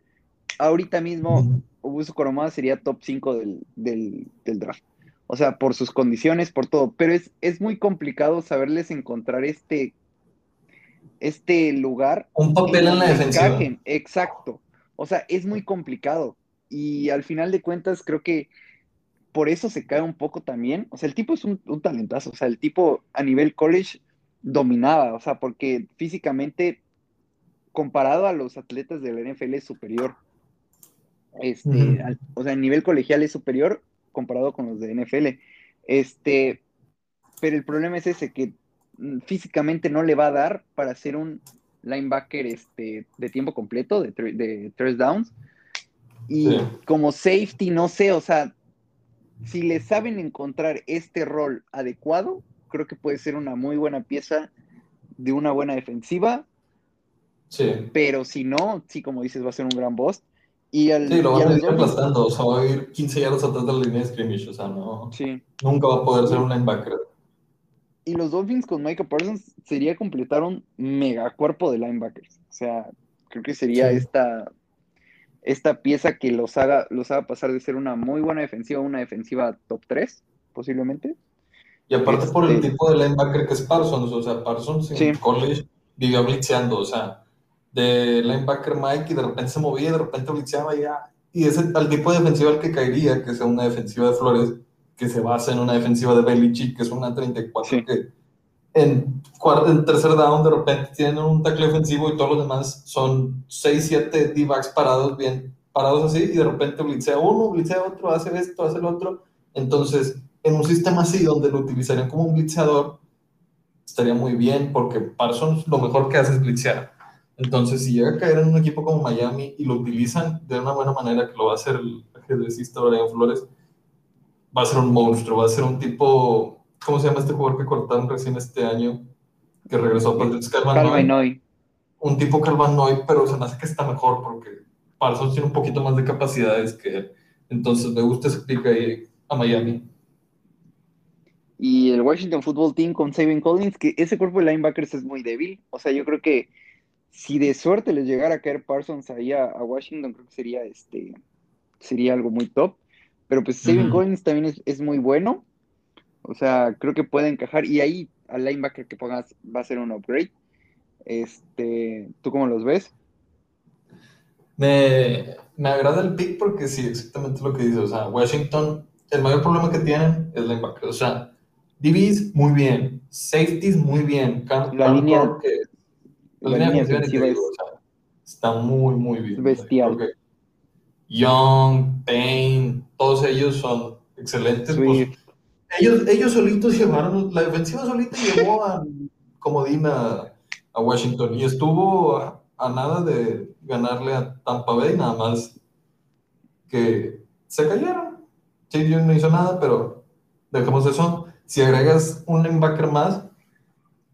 ahorita mismo Augusto Coromada sería top 5 del, del, del, draft. O sea, por sus condiciones, por todo. Pero es, es muy complicado saberles encontrar este este lugar. Un papel en la defensiva. Exacto. O sea, es muy complicado. Y al final de cuentas, creo que por eso se cae un poco también. O sea, el tipo es un, talentazo. O sea, el tipo a nivel college dominaba. O sea, porque físicamente, comparado a los atletas de la NFL, es superior. Este, o sea, a nivel colegial es superior comparado con los de NFL. Este, pero el problema es ese, que Mm, físicamente no le va a dar para ser un linebacker este, de tiempo completo, de, de tres downs. Y como safety, no sé, o sea, si le saben encontrar este rol adecuado, creo que puede ser una muy buena pieza de una buena defensiva. Sí. Pero si no, sí, como dices, va a ser un gran boss. Y al, sí, lo van a ir aplastando, o sea, va a ir 15 yardas atrás de la línea de scrimmage, o sea, no. Sí. Nunca va a poder ser un linebacker y los Dolphins con Micah Parsons sería completar un megacuerpo de linebackers. O sea, creo que sería esta, esta pieza que los haga, los haga pasar de ser una muy buena defensiva a una defensiva top 3, posiblemente. Y aparte por el este tipo de linebacker que es Parsons, o sea, Parsons en college vivió blitzeando, o sea, de linebacker Mike y de repente se movía, de repente blitzeaba y ya. Y es el, tipo de defensiva al que caería, que sea una defensiva de Flores, que se basa en una defensiva de Belichick, que es una 34, que en, cuarto, en tercer down de repente tienen un tackle ofensivo y todos los demás son 6, 7 D-backs parados, bien parados así, y de repente blitzea uno, blitzea otro, hace esto, hace el otro. Entonces, en un sistema así, donde lo utilizarían como un blitzeador, estaría muy bien, porque Parsons lo mejor que hace es blitzear. Entonces, si llega a caer en un equipo como Miami y lo utilizan de una buena manera, que lo va a hacer el ajedrecista Brian Flores, va a ser un monstruo, va a ser un tipo, ¿cómo se llama este jugador que cortaron recién este año? Que regresó a Patriots, Calvin Un tipo Calvin pero se me hace que está mejor porque Parsons tiene un poquito más de capacidades que él. Entonces me gusta ese pick ahí a Miami. Y el Washington Football Team con Savin Collins, que ese cuerpo de linebackers es muy débil. O sea, yo creo que si de suerte les llegara a caer Parsons ahí a, Washington, creo que sería este sería algo muy top. Pero pues Savin Collins también es, muy bueno. O sea, creo que puede encajar. Y ahí al linebacker que pongas va a ser un upgrade. Este, ¿tú cómo los ves? Me, me agrada el pick porque sí, exactamente lo que dices. O sea, Washington, el mayor problema que tienen es linebacker. O sea, DBs muy bien, safeties muy bien. la línea, la, línea, defensiva está muy, muy bien. Bestial. Young, Payne, todos ellos son excelentes. Pues, ellos, ellos solitos llevaron, la defensiva solita llevó a comodín a, a Washington y estuvo a, nada de ganarle a Tampa Bay, nada más que se cayeron. Sí, no hizo nada, pero dejemos eso. Si agregas un linebacker más,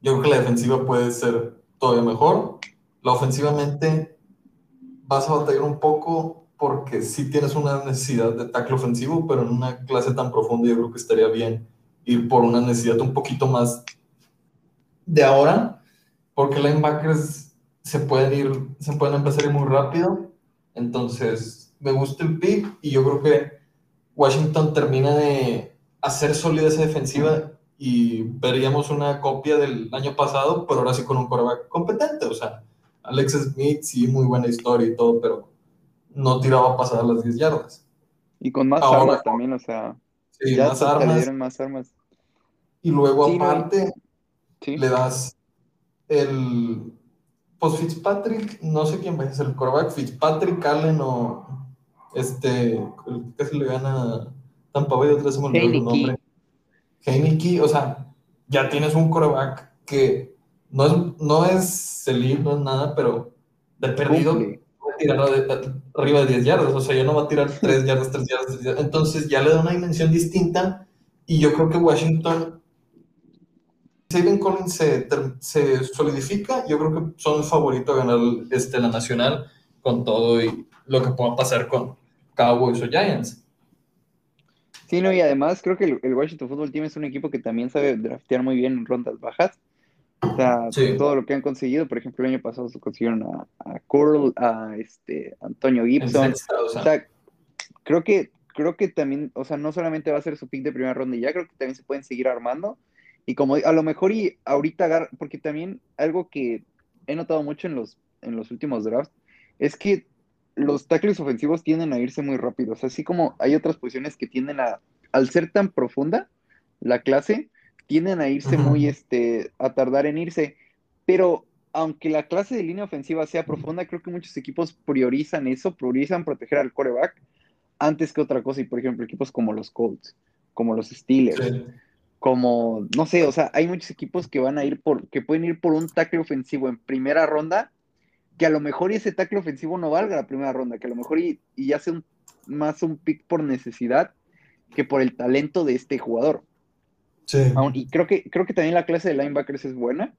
yo creo que la defensiva puede ser todavía mejor. La ofensivamente vas a batallar un poco porque sí tienes una necesidad de tackle ofensivo, pero en una clase tan profunda yo creo que estaría bien ir por una necesidad un poquito más de ahora, porque linebackers se pueden ir, se pueden empezar a ir muy rápido. Entonces, me gusta el pick y yo creo que Washington termina de hacer sólida esa defensiva y veríamos una copia del año pasado, pero ahora sí con un quarterback competente. O sea, Alex Smith, sí, muy buena historia y todo, pero no tiraba a pasar las 10 yardas. Y con más armas también, o sea, sí, ya más, armas. más armas. Y luego, aparte, le das el. Pues Fitzpatrick, no sé quién va a ser el quarterback, Fitzpatrick, Allen o este, el que se le gana Tampa Bay, otra vez se me olvidó el nombre. Heineke, o sea, ya tienes un coreback que no es, no es no es nada, pero de perdido va a tirar arriba de 10 yardas, o sea, ya no va a tirar 3 yardas, 3 yardas, Entonces ya le da una dimensión distinta y yo creo que Washington, Steven Collins se, se solidifica, yo creo que son el favorito a ganar este, la nacional con todo y lo que pueda pasar con Cowboys o Giants. Sí, no, y además creo que el, Washington Football Team es un equipo que también sabe draftear muy bien en rondas bajas. O sea, todo lo que han conseguido, por ejemplo, el año pasado consiguieron a, a Curl, a este Antonio Gibson. o, sea, creo que creo que también, o sea, no solamente va a ser su pick de primera ronda y ya creo que también se pueden seguir armando. Y como a lo mejor y ahorita porque también algo que he notado mucho en los en los últimos drafts es que los tackles ofensivos tienden a irse muy rápidos, así como hay otras posiciones que tienden a, al ser tan profunda la clase, tienden a irse muy, este, a tardar en irse, pero aunque la clase de línea ofensiva sea profunda, creo que muchos equipos priorizan eso, priorizan proteger al coreback antes que otra cosa, y por ejemplo equipos como los Colts, como los Steelers, como, no sé, o sea, hay muchos equipos que van a ir por, que pueden ir por un tackle ofensivo en primera ronda que a lo mejor ese tackle ofensivo no valga la primera ronda, que a lo mejor y, y hace un, más un pick por necesidad que por el talento de este jugador. Sí. y creo que, creo que también la clase de linebackers es buena,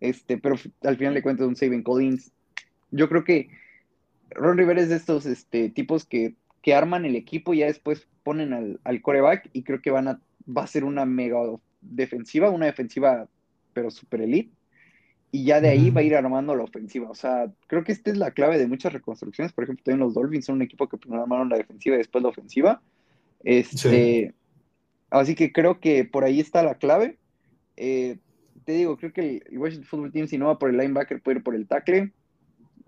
este, pero al final de cuentas un Saving Collins. Yo creo que Ron Rivera es de estos este, tipos que, que arman el equipo y ya después ponen al, al coreback y creo que van a, va a ser una mega defensiva, una defensiva pero super elite y ya de ahí va a ir armando la ofensiva. O sea, creo que esta es la clave de muchas reconstrucciones. Por ejemplo, también los Dolphins son un equipo que primero armaron la defensiva y después la ofensiva. Este, Así que creo que por ahí está la clave. Eh, te digo, creo que el Washington Football Team, si no va por el linebacker, puede ir por el tackle.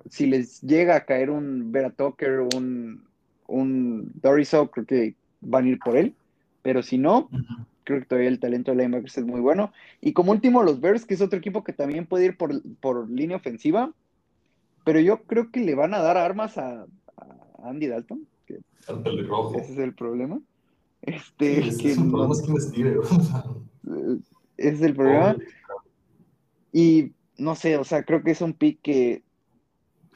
Si les llega a caer un Vera Tucker, un, un Doriso, creo que van a ir por él. Pero si no, creo que todavía el talento de linebackers es muy bueno. Y como último, los Bears, que es otro equipo que también puede ir por, línea ofensiva, pero yo creo que le van a dar armas a, Andy Dalton. Que ese es el problema. Este, ese es el problema es el problema. Y no sé, o sea, creo que es un pick que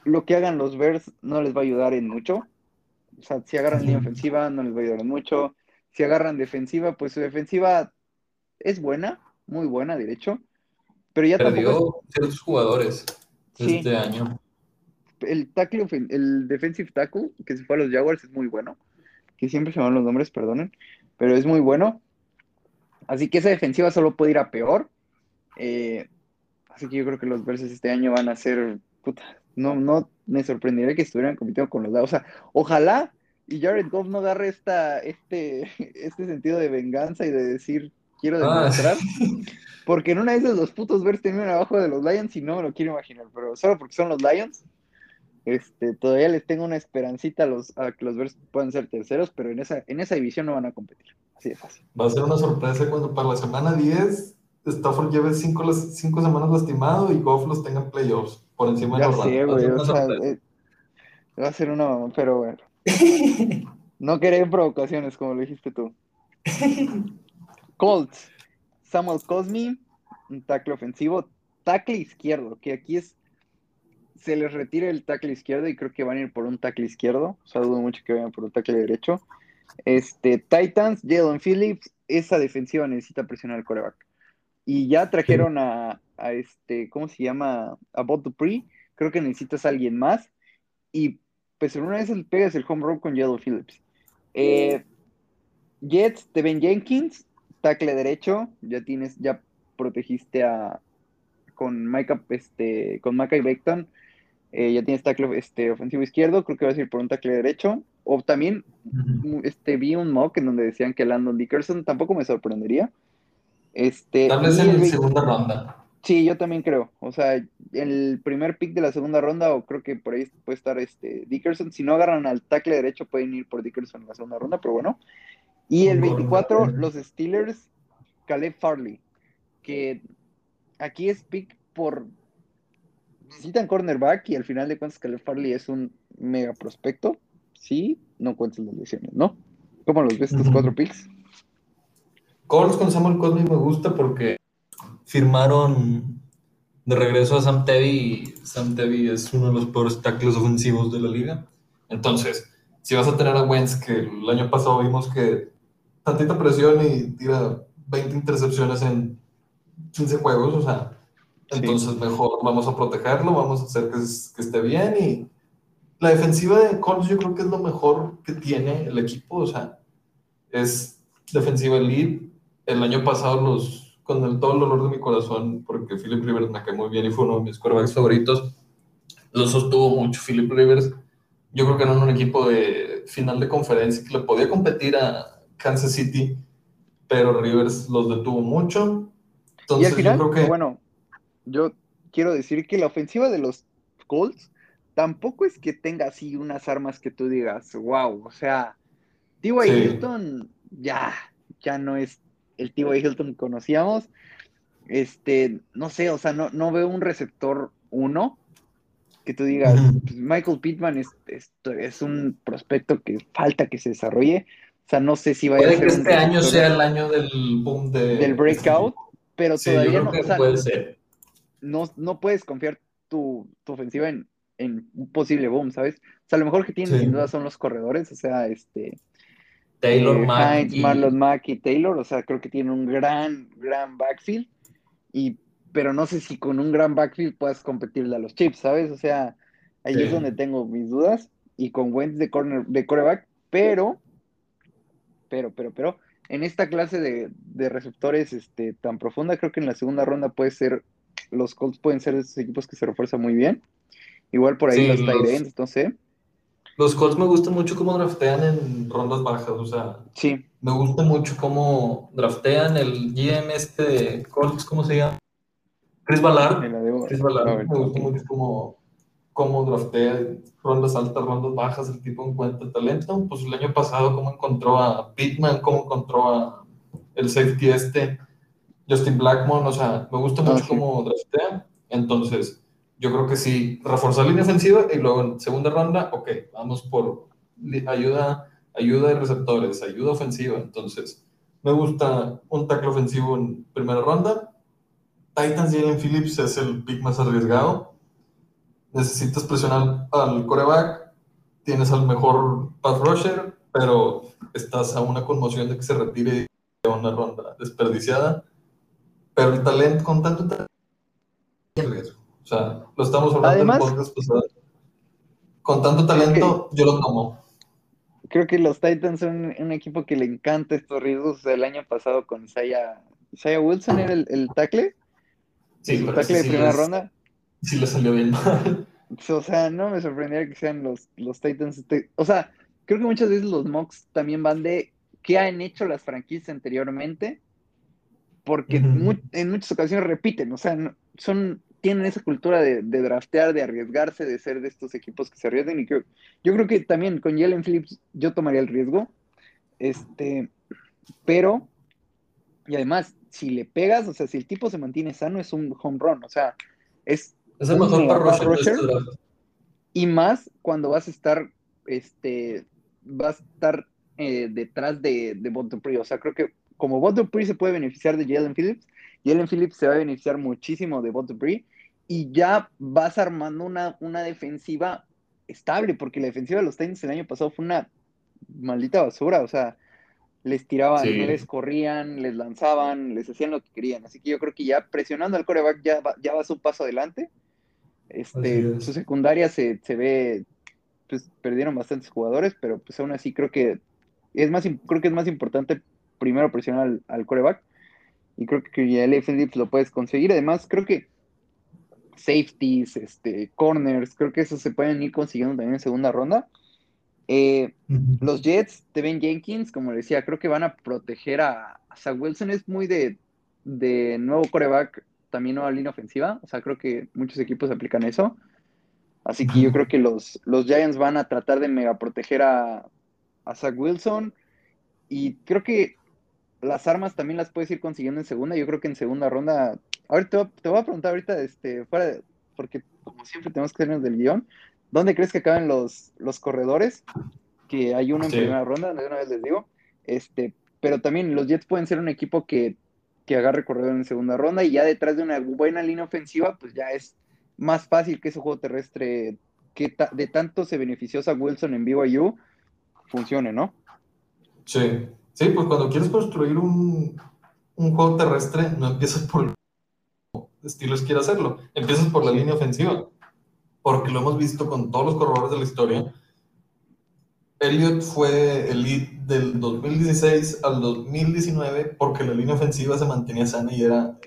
lo que hagan los Bears no les va a ayudar en mucho. O sea, si agarran línea ofensiva, no les va a ayudar en mucho si agarran defensiva, pues su defensiva es buena, muy buena, de hecho. Pero ya Perdió ciertos jugadores este año. el tackle, el defensive tackle que se fue a los Jaguars es muy bueno. Que siempre se van los nombres, perdonen. Pero es muy bueno. Así que esa defensiva solo puede ir a peor. Eh, así que yo creo que los Versus este año van a ser. Puta, no, no me sorprendería que estuvieran compitiendo con los O sea, ojalá y Jared Goff no agarre esta, este, este sentido de venganza y de decir, quiero ah, demostrar. Porque en una de esas los putos Bears tenían abajo de los Lions y no me lo quiero imaginar, pero solo porque son los Lions, este, todavía les tengo una esperancita a, los, a que los Bears puedan ser terceros, pero en esa, en esa división no van a competir. Así de fácil. Va a ser una sorpresa cuando para la semana 10 Stafford lleve cinco, cinco semanas lastimado y Goff los tenga en playoffs por encima de los güey, eh, va a ser una, pero bueno. no querer provocaciones, como lo dijiste tú. Colts, Samuel Cosme, un tackle ofensivo, tackle izquierdo, que aquí es, se les retira el tackle izquierdo y creo que van a ir por un tackle izquierdo, o sea, dudo mucho que vayan por un tackle derecho. Este, Titans, Jalen Phillips, esa defensiva necesita presionar al coreback. Y ya trajeron a, a, este, ¿cómo se llama? A Bob Dupree, creo que necesitas a alguien más. Y pues en una vez el pegas el home run con Jalen Phillips. Eh, Jets, Teven Jenkins, tackle derecho, ya tienes, ya protegiste a con Micah, este, con Micah Beckton, eh, ya tienes tackle este, ofensivo izquierdo, creo que vas a ir por un tackle derecho. O también este, vi un mock en donde decían que Landon Dickerson, tampoco me sorprendería. Este, Tal vez en la segunda ronda. Sí, yo también creo. O sea, el primer pick de la segunda ronda, o creo que por ahí puede estar este Dickerson. Si no agarran al tackle derecho, pueden ir por Dickerson en la segunda ronda, pero bueno. Y el 24, los Steelers, Caleb Farley, que aquí es pick por... Necesitan cornerback y al final de cuentas Caleb Farley es un mega prospecto. Sí, no cuentas las lesiones, ¿no? ¿Cómo los ves estos cuatro picks? Colts con Samuel Cosme me gusta porque firmaron de regreso a Sam Teddy y Sam Teddy es uno de los peores tackles ofensivos de la liga. Entonces, si vas a tener a Wentz, que el año pasado vimos que tantita presión y tira 20 intercepciones en 15 juegos, o sea, entonces mejor vamos a protegerlo, vamos a hacer que, que, esté bien y la defensiva de Colts yo creo que es lo mejor que tiene el equipo, o sea, es defensiva elite. El año pasado los, con el, todo el dolor de mi corazón, porque Philip Rivers me cae muy bien y fue uno de mis quarterbacks favoritos, lo sostuvo mucho Philip Rivers. Yo creo que era un equipo de final de conferencia que le podía competir a Kansas City, pero Rivers los detuvo mucho. Entonces, y al yo creo que... bueno, yo quiero decir que la ofensiva de los Colts tampoco es que tenga así unas armas que tú digas, wow, o sea, T.Y. Hilton ya, ya no es el T.Y. Hilton conocíamos. Este, no sé, o sea, no, no veo un receptor uno que tú digas, pues, Michael Pittman es, es, es, un prospecto que falta que se desarrolle. O sea, no sé si vaya a ser. que este año sea el año del boom de. Del breakout, pero todavía no. puede ser. No, puedes confiar tu, ofensiva en, un posible boom, ¿sabes? O sea, lo mejor que tienen sin duda son los corredores, o sea, este. Taylor, eh, Marlon Mack y Taylor, o sea, creo que tienen un gran, gran backfield. Y, pero no sé si con un gran backfield puedas competirle a los chips, ¿sabes? O sea, ahí es donde tengo mis dudas. Y con Wentz de corner, de coreback, pero pero, pero, pero, en esta clase de, receptores este, tan profunda, creo que en la segunda ronda puede ser, los Colts pueden ser esos equipos que se refuerzan muy bien. Igual por ahí los, los no sé. Los Colts me gustan mucho cómo draftean en rondas bajas, o sea, sí. me gusta mucho cómo draftean el GM este de Colts, ¿cómo se llama? Chris Ballard. Chris Ballard, me gusta mucho cómo cómo draftea rondas altas, rondas bajas, el tipo encuentra talento. Pues el año pasado, cómo encontró a Pittman, cómo encontró a el safety este, Justin Blackmon, o sea, me gusta mucho ah, cómo draftea. Entonces, yo creo que sí, reforzar línea ofensiva y luego en segunda ronda, ok, vamos por ayuda, ayuda de receptores, ayuda ofensiva. Entonces, me gusta un tackle ofensivo en primera ronda. Titans Jalen Phillips es el pick más arriesgado necesitas presionar al coreback, tienes al mejor pass rusher, pero estás a una conmoción de que se retire de una ronda desperdiciada. Pero el talento, con tanto talento, O sea, lo estamos hablando Además, en podcast pasado. con tanto talento, yo lo tomo. Creo que los Titans son un equipo que le encanta estos riesgos. El año pasado con Isaiah, Wilson era el, el tackle. Sí, el tackle de primera ronda. Sí, le salió bien mal. O sea, no me sorprendería que sean los, los Titans. Este, o sea, creo que muchas veces los mocks también van de qué han hecho las franquicias anteriormente, porque en muchas ocasiones repiten, o sea, son, tienen esa cultura de, draftear, de arriesgarse, de ser de estos equipos que se arriesgan. Y yo creo que también con Jalen Phillips yo tomaría el riesgo. Este, pero, y además, si le pegas, o sea, si el tipo se mantiene sano, es un home run, o sea, es es el mejor para rusher. Y más cuando vas a estar, este, vas a estar eh, detrás de, de Bon O sea, creo que como Bon se puede beneficiar de Jalen Phillips, Jalen Phillips se va a beneficiar muchísimo de Bon y ya vas armando una, una defensiva estable, porque la defensiva de los Titans el año pasado fue una maldita basura, o sea, les tiraban, les corrían, les lanzaban, les hacían lo que querían. Así que yo creo que ya presionando al coreback ya va, ya va un paso adelante. Este, su secundaria se, ve, pues perdieron bastantes jugadores, pero pues aún así creo que es más, creo que es más importante primero presionar al, coreback. Y creo que ya el Phillips lo puedes conseguir. Además, creo que safeties, este, corners, creo que esos se pueden ir consiguiendo también en segunda ronda. Eh, los Jets de Ben Jenkins, como decía, creo que van a proteger a, a Zach Wilson. Es muy de, de nuevo coreback también nueva línea ofensiva. O sea, creo que muchos equipos aplican eso. Así que yo creo que los, los Giants van a tratar de mega proteger a, a Zach Wilson. Y creo que las armas también las puedes ir consiguiendo en segunda. Yo creo que en segunda ronda. A ver, te, voy, a preguntar ahorita, este, fuera porque como siempre tenemos que salirnos del guion. ¿Dónde crees que acaben los, los corredores? Que hay uno en primera ronda, de una vez les digo. Este, pero también los Jets pueden ser un equipo que que agarre corredor en segunda ronda y ya detrás de una buena línea ofensiva, pues ya es más fácil que ese juego terrestre que de tanto se benefició a Wilson en BYU funcione, ¿no? Sí, sí, pues cuando quieres construir un, un juego terrestre, no empiezas por estilos quiere hacerlo, empiezas por la línea ofensiva, porque lo hemos visto con todos los corredores de la historia, Elliot fue el lead del 2016 al 2019 porque la línea ofensiva se mantenía sana y era,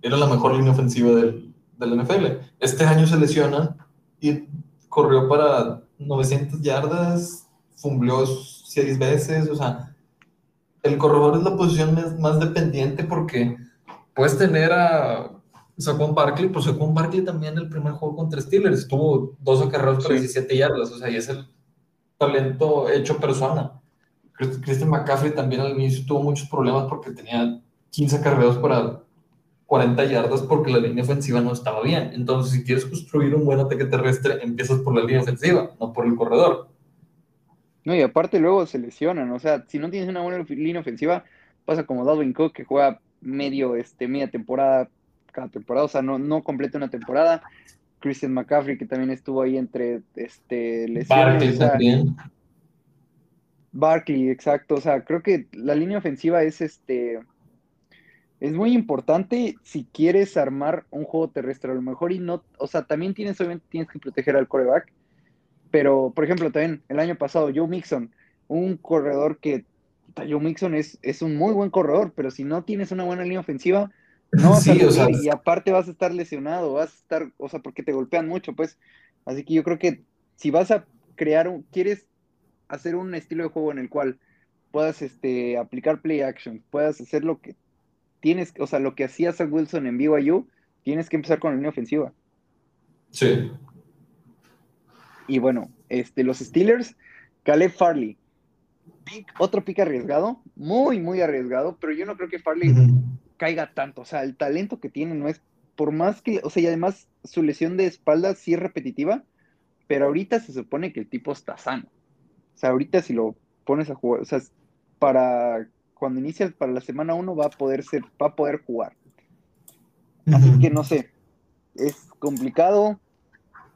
era la mejor línea ofensiva del, del NFL. Este año se lesiona y corrió para 900 yardas, fumbleó seis veces, o sea, el corredor es la posición más, dependiente porque puedes tener a Saquon Barkley, pues Saquon Barkley también el primer juego contra Steelers tuvo dos acarreos para 17 yardas, o sea, y es el talento hecho persona. Christian McCaffrey también al inicio tuvo muchos problemas porque tenía 15 carreras para 40 yardas porque la línea ofensiva no estaba bien. Entonces, si quieres construir un buen ataque terrestre, empiezas por la línea ofensiva, no por el corredor. No, y aparte luego se lesionan. O sea, si no tienes una buena línea ofensiva, pasa como Dalvin Cook que juega medio, este, media temporada cada temporada, o sea, no, no completa una temporada. Christian McCaffrey, que también estuvo ahí entre este, lesiones. Barkley también. Barkley, exacto. O sea, creo que la línea ofensiva es este. Es muy importante si quieres armar un juego terrestre. A lo mejor y no. O sea, también tienes, obviamente, tienes que proteger al coreback. Pero, por ejemplo, también el año pasado, Joe Mixon, un corredor que. Joe Mixon es, es un muy buen corredor, pero si no tienes una buena línea ofensiva, no, sí, o sea, y aparte vas a estar lesionado, vas a estar, o sea, porque te golpean mucho, pues. Así que yo creo que si vas a crear un, quieres hacer un estilo de juego en el cual puedas este, aplicar play action, puedas hacer lo que tienes, o sea, lo que hacías a Wilson en BYU, tienes que empezar con la línea ofensiva. Sí. Y bueno, este, los Steelers, Caleb Farley. otro pick arriesgado, muy, muy arriesgado, pero yo no creo que Farley caiga tanto. O sea, el talento que tiene no es, por más que, o sea, y además su lesión de espalda sí es repetitiva, pero ahorita se supone que el tipo está sano. O sea, ahorita si lo pones a jugar, o sea, para cuando inicias para la semana 1 va a poder ser, va a poder jugar. Así que no sé, es complicado.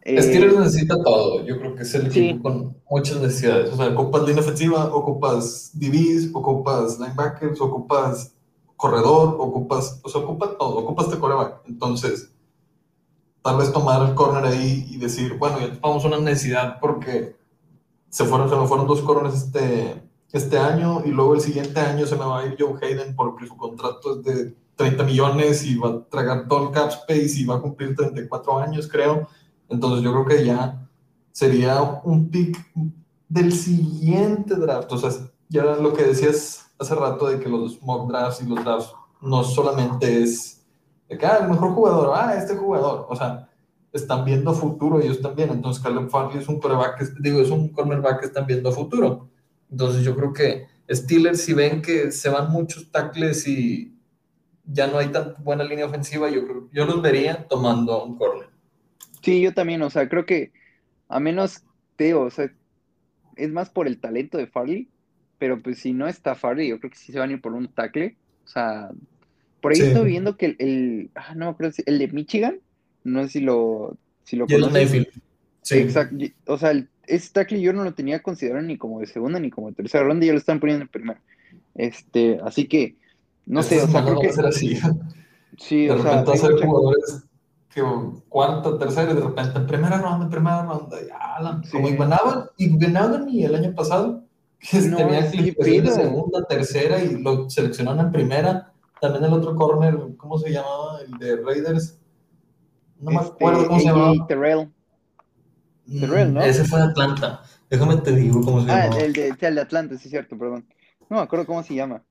Steelers eh, necesita todo. Yo creo que es el equipo con muchas necesidades. O sea, ocupas línea ofensiva, ocupas DBs, ocupas linebackers, ocupas corredor, ocupas, o sea, ocupa todo, ocupas de coreback. Entonces, tal vez tomar el corner ahí y decir, bueno, ya tomamos una necesidad porque se fueron, se me fueron dos corners este, este año y luego el siguiente año se me va a ir Joe Hayden porque su contrato es de 30 millones y va a tragar todo el cap space y va a cumplir 34 años, creo. Entonces yo creo que ya sería un pick del siguiente draft. O sea, ya lo que decías hace rato de que los mock drafts y los drafts no solamente es de que, ah, el mejor jugador, ah, este jugador. O sea, están viendo futuro ellos también. Entonces, Caleb Farley es un cornerback, digo, es un cornerback que están viendo futuro. Entonces, yo creo que Steelers, si ven que se van muchos tackles y ya no hay tan buena línea ofensiva, yo, yo los vería tomando un corner. Sí, yo también, o sea, creo que a menos Teo, o sea, es más por el talento de Farley, pero pues si no está Farley, yo creo que sí se van a ir por un tackle. O sea, por ahí estoy viendo que el, ah, no creo el de Michigan, no sé si lo, si lo conoces. Sí. Exacto. O sea, el, ese tackle yo no lo tenía considerado ni como de segunda ni como de tercera ronda, y ya lo están poniendo en primera. Este, así que, no sé, o sea, creo que. así. Sí, de o repente sea, hacer jugadores que cuarta, tercera, y de repente en primera ronda, en primera ronda, ya, como Iguanaban, y el año pasado, que no, tenía sí, de segunda, tercera y lo seleccionaron en primera. También el otro corner, ¿cómo se llamaba? El de Raiders. No me este, acuerdo cómo se llamaba. Terrell. Mm, Terrell, ¿no? Ese fue de Atlanta. Déjame te digo cómo se llama. Ah, el de, el de Atlanta, sí, cierto, perdón. No me acuerdo cómo se llama.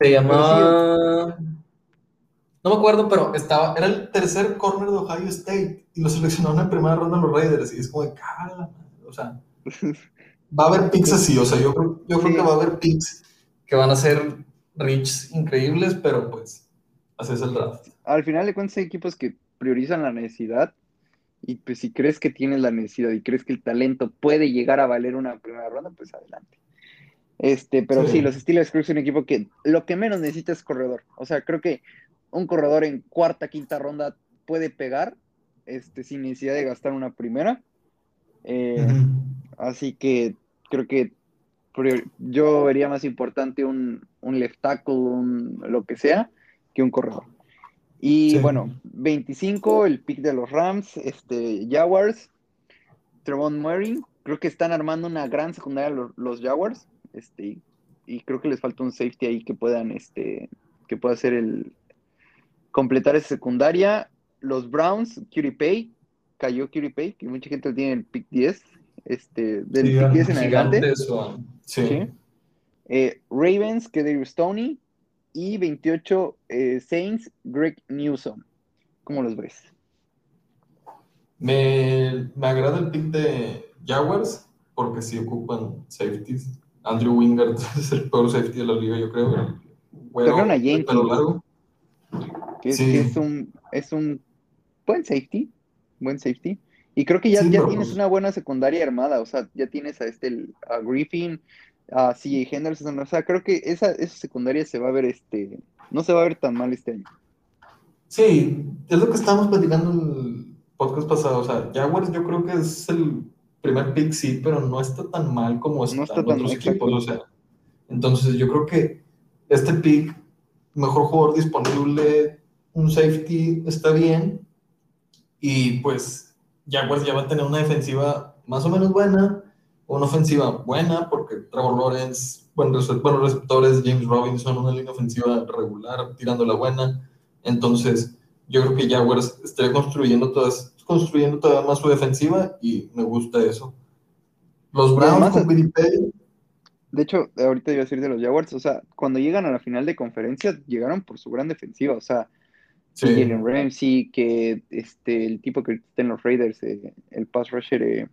Se llamaba. No me acuerdo, pero estaba, era el tercer corner de Ohio State y lo seleccionaron en primera ronda los Raiders. Y es como de cara, o sea, va a haber picks así. O sea, yo, creo, yo creo que va a haber picks que van a ser rich increíbles, pero pues así es el draft. Al final de cuentas, hay equipos que priorizan la necesidad y pues si crees que tienes la necesidad y crees que el talento puede llegar a valer una primera ronda, pues adelante. Este, pero sí, los Steelers creo que es un equipo que lo que menos necesita es corredor. O sea, creo que un corredor en cuarta, quinta ronda puede pegar, este, sin necesidad de gastar una primera. Eh, así que creo que yo vería más importante un, un left tackle, un, lo que sea, que un corredor. Y bueno, 25, el pick de los Rams, este, Jaguars, Trevon Murray, creo que están armando una gran secundaria los, Jaguars, este, y creo que les falta un safety ahí que puedan, este, que pueda hacer el, completar esa secundaria. Los Browns, Curie Pay, cayó Curie Pay, que mucha gente tiene el pick 10, este, del pick 10 en adelante. Sí. Eh, Ravens, que Stoney, y 28 eh, Saints, Greg Newsom. ¿Cómo los ves? Me, me, agrada el pick de Jaguars porque si ocupan safeties. Andrew Wingard es el peor safety de la liga, yo creo. Bueno, a largo. Que, es, un, es un buen safety. Buen safety. Y creo que ya, ya tienes pues una buena secundaria armada. O sea, ya tienes a este a Griffin, Ah, sí, Henderson, o sea, creo que esa, esa secundaria se va a ver, este, no se va a ver tan mal este año. Sí, es lo que estábamos platicando en el podcast pasado, o sea, Jaguars yo creo que es el primer pick, sí, pero no está tan mal como están otros equipos, o sea, entonces yo creo que este pick, mejor jugador disponible, un safety, está bien, y pues Jaguars ya va a tener una defensiva más o menos buena, una ofensiva buena, porque Trevor Lawrence, buenos, receptores, James Robinson, una línea ofensiva regular, tirando la buena. Entonces, yo creo que Jaguars estaría construyendo, todas, construyendo todavía más su defensiva y me gusta eso. Los Browns con De hecho, ahorita iba a decir de los Jaguars, o sea, cuando llegan a la final de conferencia, llegaron por su gran defensiva, o sea, sí. Ramsey, que este, el tipo que está en los Raiders, eh, el pass rusher eh,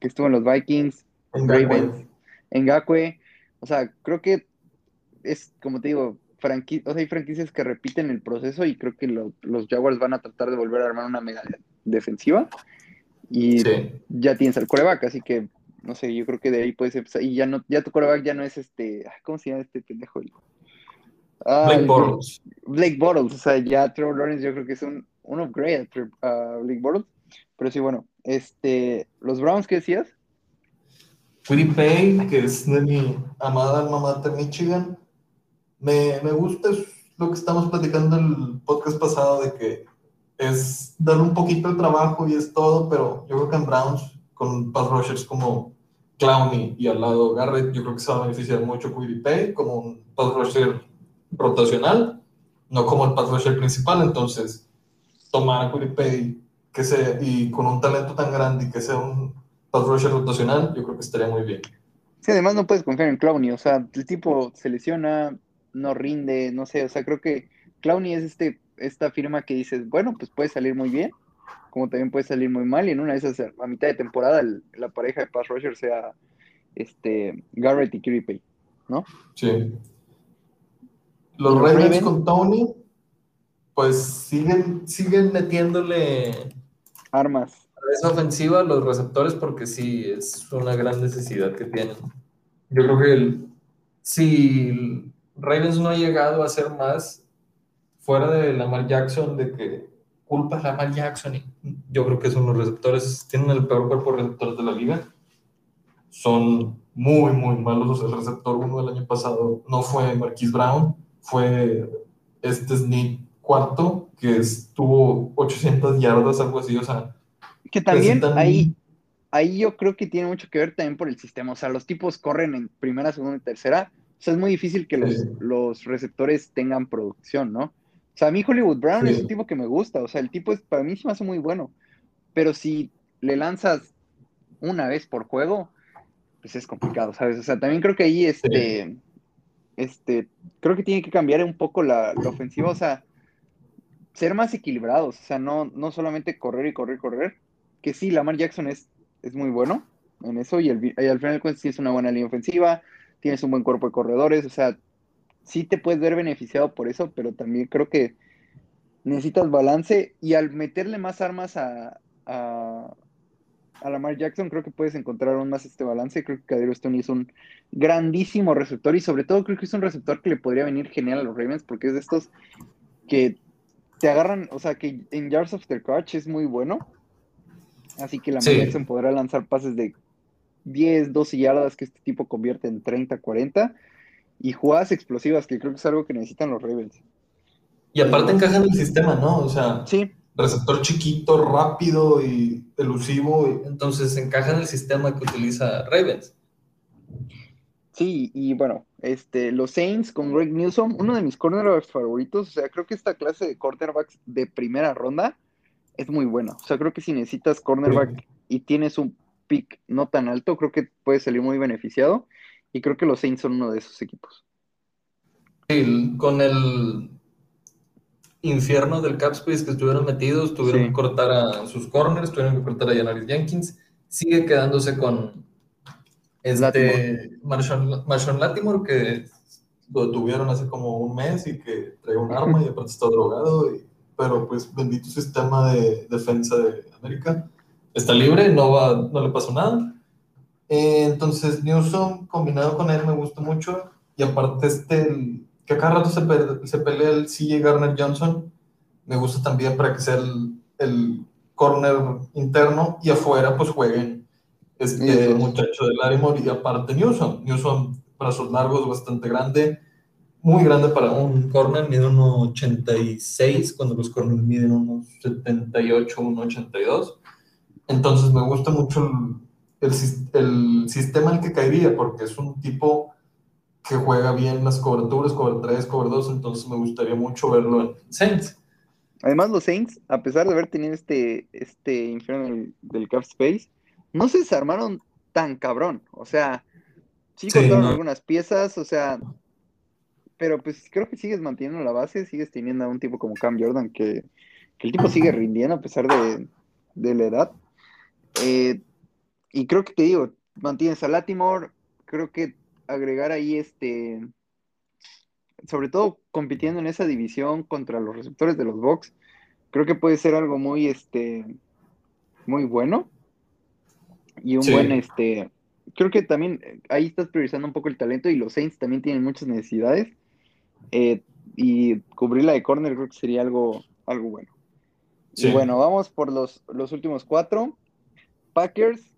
que estuvo en los Vikings, Ravens, Ngakwe. O sea, creo que es, como te digo, o hay franquicias que repiten el proceso y creo que los Jaguars van a tratar de volver a armar una mega defensiva. Y ya tienes al coreback, así que no sé, yo creo que de ahí puedes empezar. Y ya no, ya tu coreback ya no es este, ¿cómo se llama este pendejo? Blake Bortles. Blake Bortles, o sea, ya Trevor Lawrence yo creo que es un, un upgrade a Blake Bortles. Pero sí, bueno, este, los Browns, ¿qué decías? Pay, que es de mi amada alma mater Michigan, me, me gusta lo que estamos platicando en el podcast pasado de que es darle un poquito de trabajo y es todo, pero yo creo que en Browns, con pass rushers como Clowney y al lado Garrett, yo creo que se va a beneficiar mucho Pay como un pass rusher rotacional, no como el pass rusher principal, entonces tomar a Pay que sea, y con un talento tan grande y que sea un pass rusher rotacional, yo creo que estaría muy bien. Sí, además no puedes confiar en Clowney, o sea, el tipo se lesiona, no rinde, no sé, o sea, creo que Clowney es este, esta firma que dices, bueno, pues puede salir muy bien, como también puede salir muy mal, y en una de esas, a mitad de temporada, la pareja de pass rusher sea este, Garrett y Kirby ¿no? Sí. Los, Ravens, con Tony, pues siguen, siguen metiéndole armas. A esa ofensiva, los receptores, porque sí, es una gran necesidad que tienen. Yo creo que el, si Ravens no ha llegado a hacer más fuera de Lamar Jackson, de que culpa a Lamar Jackson, y yo creo que son los receptores, tienen el peor cuerpo de receptores de la liga. Son muy, muy malos. El receptor uno del año pasado no fue Marquis Brown, fue este Sneak cuarto, que estuvo 800 yardas, algo así, o sea. Que también ahí, ahí yo creo que tiene mucho que ver también por el sistema, o sea, los tipos corren en primera, segunda y tercera, o sea, es muy difícil que los, los receptores tengan producción, ¿no? O sea, a mí Hollywood Brown es un tipo que me gusta, o sea, el tipo es, para mí sí me hace muy bueno, pero si le lanzas una vez por juego, pues es complicado, ¿sabes? O sea, también creo que ahí, este, este, creo que tiene que cambiar un poco la, ofensiva, o sea, ser más equilibrados, o sea, no, no solamente correr y correr y correr, que sí, Lamar Jackson es, es muy bueno en eso y, el, al final de cuentas sí es una buena línea ofensiva, tienes un buen cuerpo de corredores, o sea, sí te puedes ver beneficiado por eso, pero también creo que necesitas balance y al meterle más armas a, Lamar Jackson, creo que puedes encontrar aún más este balance. Creo que Cadero Stone es un grandísimo receptor y sobre todo creo que es un receptor que le podría venir genial a los Ravens porque es de estos que te agarran, o sea, que en yards of the catch es muy bueno. Así que Lamar Jackson podrá lanzar pases de 10, 12 yardas que este tipo convierte en 30, 40 y jugadas explosivas, que creo que es algo que necesitan los Ravens. Y aparte encaja en el sistema, ¿no? O sea, sí. Receptor chiquito, rápido y elusivo, entonces encaja en el sistema que utiliza Ravens. Sí, y bueno, este, los Saints con Greg Newsom, uno de mis cornerbacks favoritos, o sea, creo que esta clase de cornerbacks de primera ronda es muy buena. O sea, creo que si necesitas cornerback y tienes un pick no tan alto, creo que puede salir muy beneficiado. Y creo que los Saints son uno de esos equipos. con el infierno del cap space que estuvieron metidos, tuvieron que cortar a sus corners, tuvieron que cortar a Janaris Jenkins, sigue quedándose con este Marshall, Latimore, que lo tuvieron hace como un mes y que trae un arma y aparte está drogado, pero pues bendito sistema de defensa de América. Está libre, no, va, no le pasó nada. Eh, entonces, Newsom combinado con él me gusta mucho. Y aparte, este, que cada rato se, se pelea el CJ Garner Johnson, me gusta también para que sea el, el corner interno y afuera, pues jueguen este muchacho de Larimore y aparte Newsom. Newsom, brazos largos, bastante grande, muy grande para un corner, mide 1,86 cuando los corners miden unos 78, 1,82. Entonces me gusta mucho el, el, el sistema al que caería, porque es un tipo que juega bien las coberturas, cover 3, cover 2, entonces me gustaría mucho verlo en Saints. Además, los Saints, a pesar de haber tenido este, este infierno del, cap space, no se desarmaron tan cabrón. O sea, sí, cortaron algunas piezas, o sea, pero pues creo que sigues manteniendo la base, sigues teniendo a un tipo como Cam Jordan que, que el tipo sigue rindiendo a pesar de, de la edad. Eh, y creo que te digo, mantienes a Latimore, creo que agregar ahí este, sobre todo compitiendo en esa división contra los receptores de los Bucks, creo que puede ser algo muy, este, muy bueno. Y un buen, este, creo que también ahí estás priorizando un poco el talento y los Saints también tienen muchas necesidades. Eh, y cubrir la de corner creo que sería algo, algo bueno. Y bueno, vamos por los, los últimos cuatro. Packers,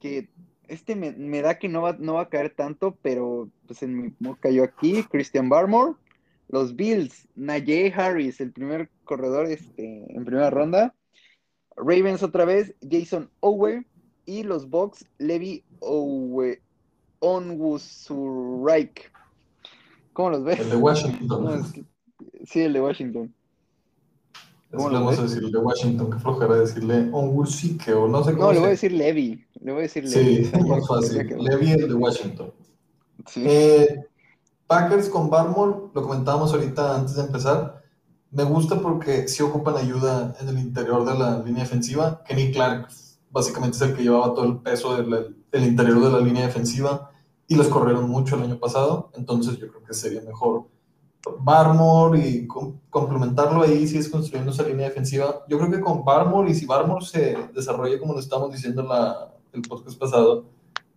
que este me, da que no va, no va a caer tanto, pero pues en mi cayó aquí, Christian Barmore, Los Bills, Najee Harris, el primer corredor este, en primera ronda. Ravens otra vez, Jason Owe. Y los Bucks, Levi Owe, Onwuzurike. ¿Cómo los ves? El de Washington. Sí, el de Washington. ¿Cómo le vamos a decir el de Washington? Qué flojera decirle Onwuzurike o no sé cómo No, le voy a decir Levi. Le voy a decir Levi. Sí, es más fácil. Levi, el de Washington. Sí. Eh, Packers con Barmore, lo comentábamos ahorita antes de empezar. Me gusta porque sí ocupan ayuda en el interior de la línea defensiva. Kenny Clark básicamente es el que llevaba todo el peso del, interior de la línea defensiva y los corrieron mucho el año pasado. Entonces yo creo que sería mejor Barmore y complementarlo ahí si es construyendo esa línea defensiva. Yo creo que con Barmore y si Barmore se desarrolla como lo estamos diciendo en la, el podcast pasado,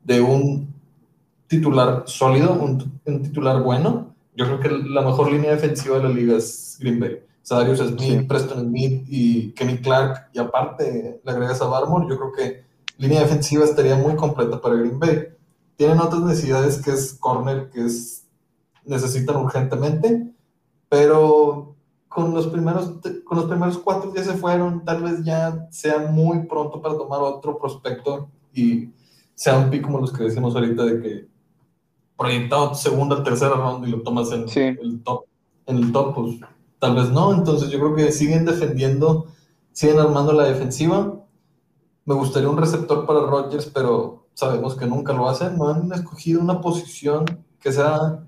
de un titular sólido, un, titular bueno, yo creo que la mejor línea defensiva de la liga es Green Bay. Darius Smith, Preston Smith y Kenny Clark, y aparte le agregas a Barmore, yo creo que línea defensiva estaría muy completa para Green Bay. Tienen otras necesidades que es corner, que es necesitan urgentemente, pero con los primeros con los primeros cuatro ya se fueron, tal vez ya sea muy pronto para tomar otro prospecto y sea un pick como los que decimos ahorita de que proyectado segunda, tercera ronda y lo tomas en el top, en el top, pues tal vez no. Entonces yo creo que siguen defendiendo, siguen armando la defensiva. Me gustaría un receptor para Rodgers, pero sabemos que nunca lo hacen. No han escogido una posición que sea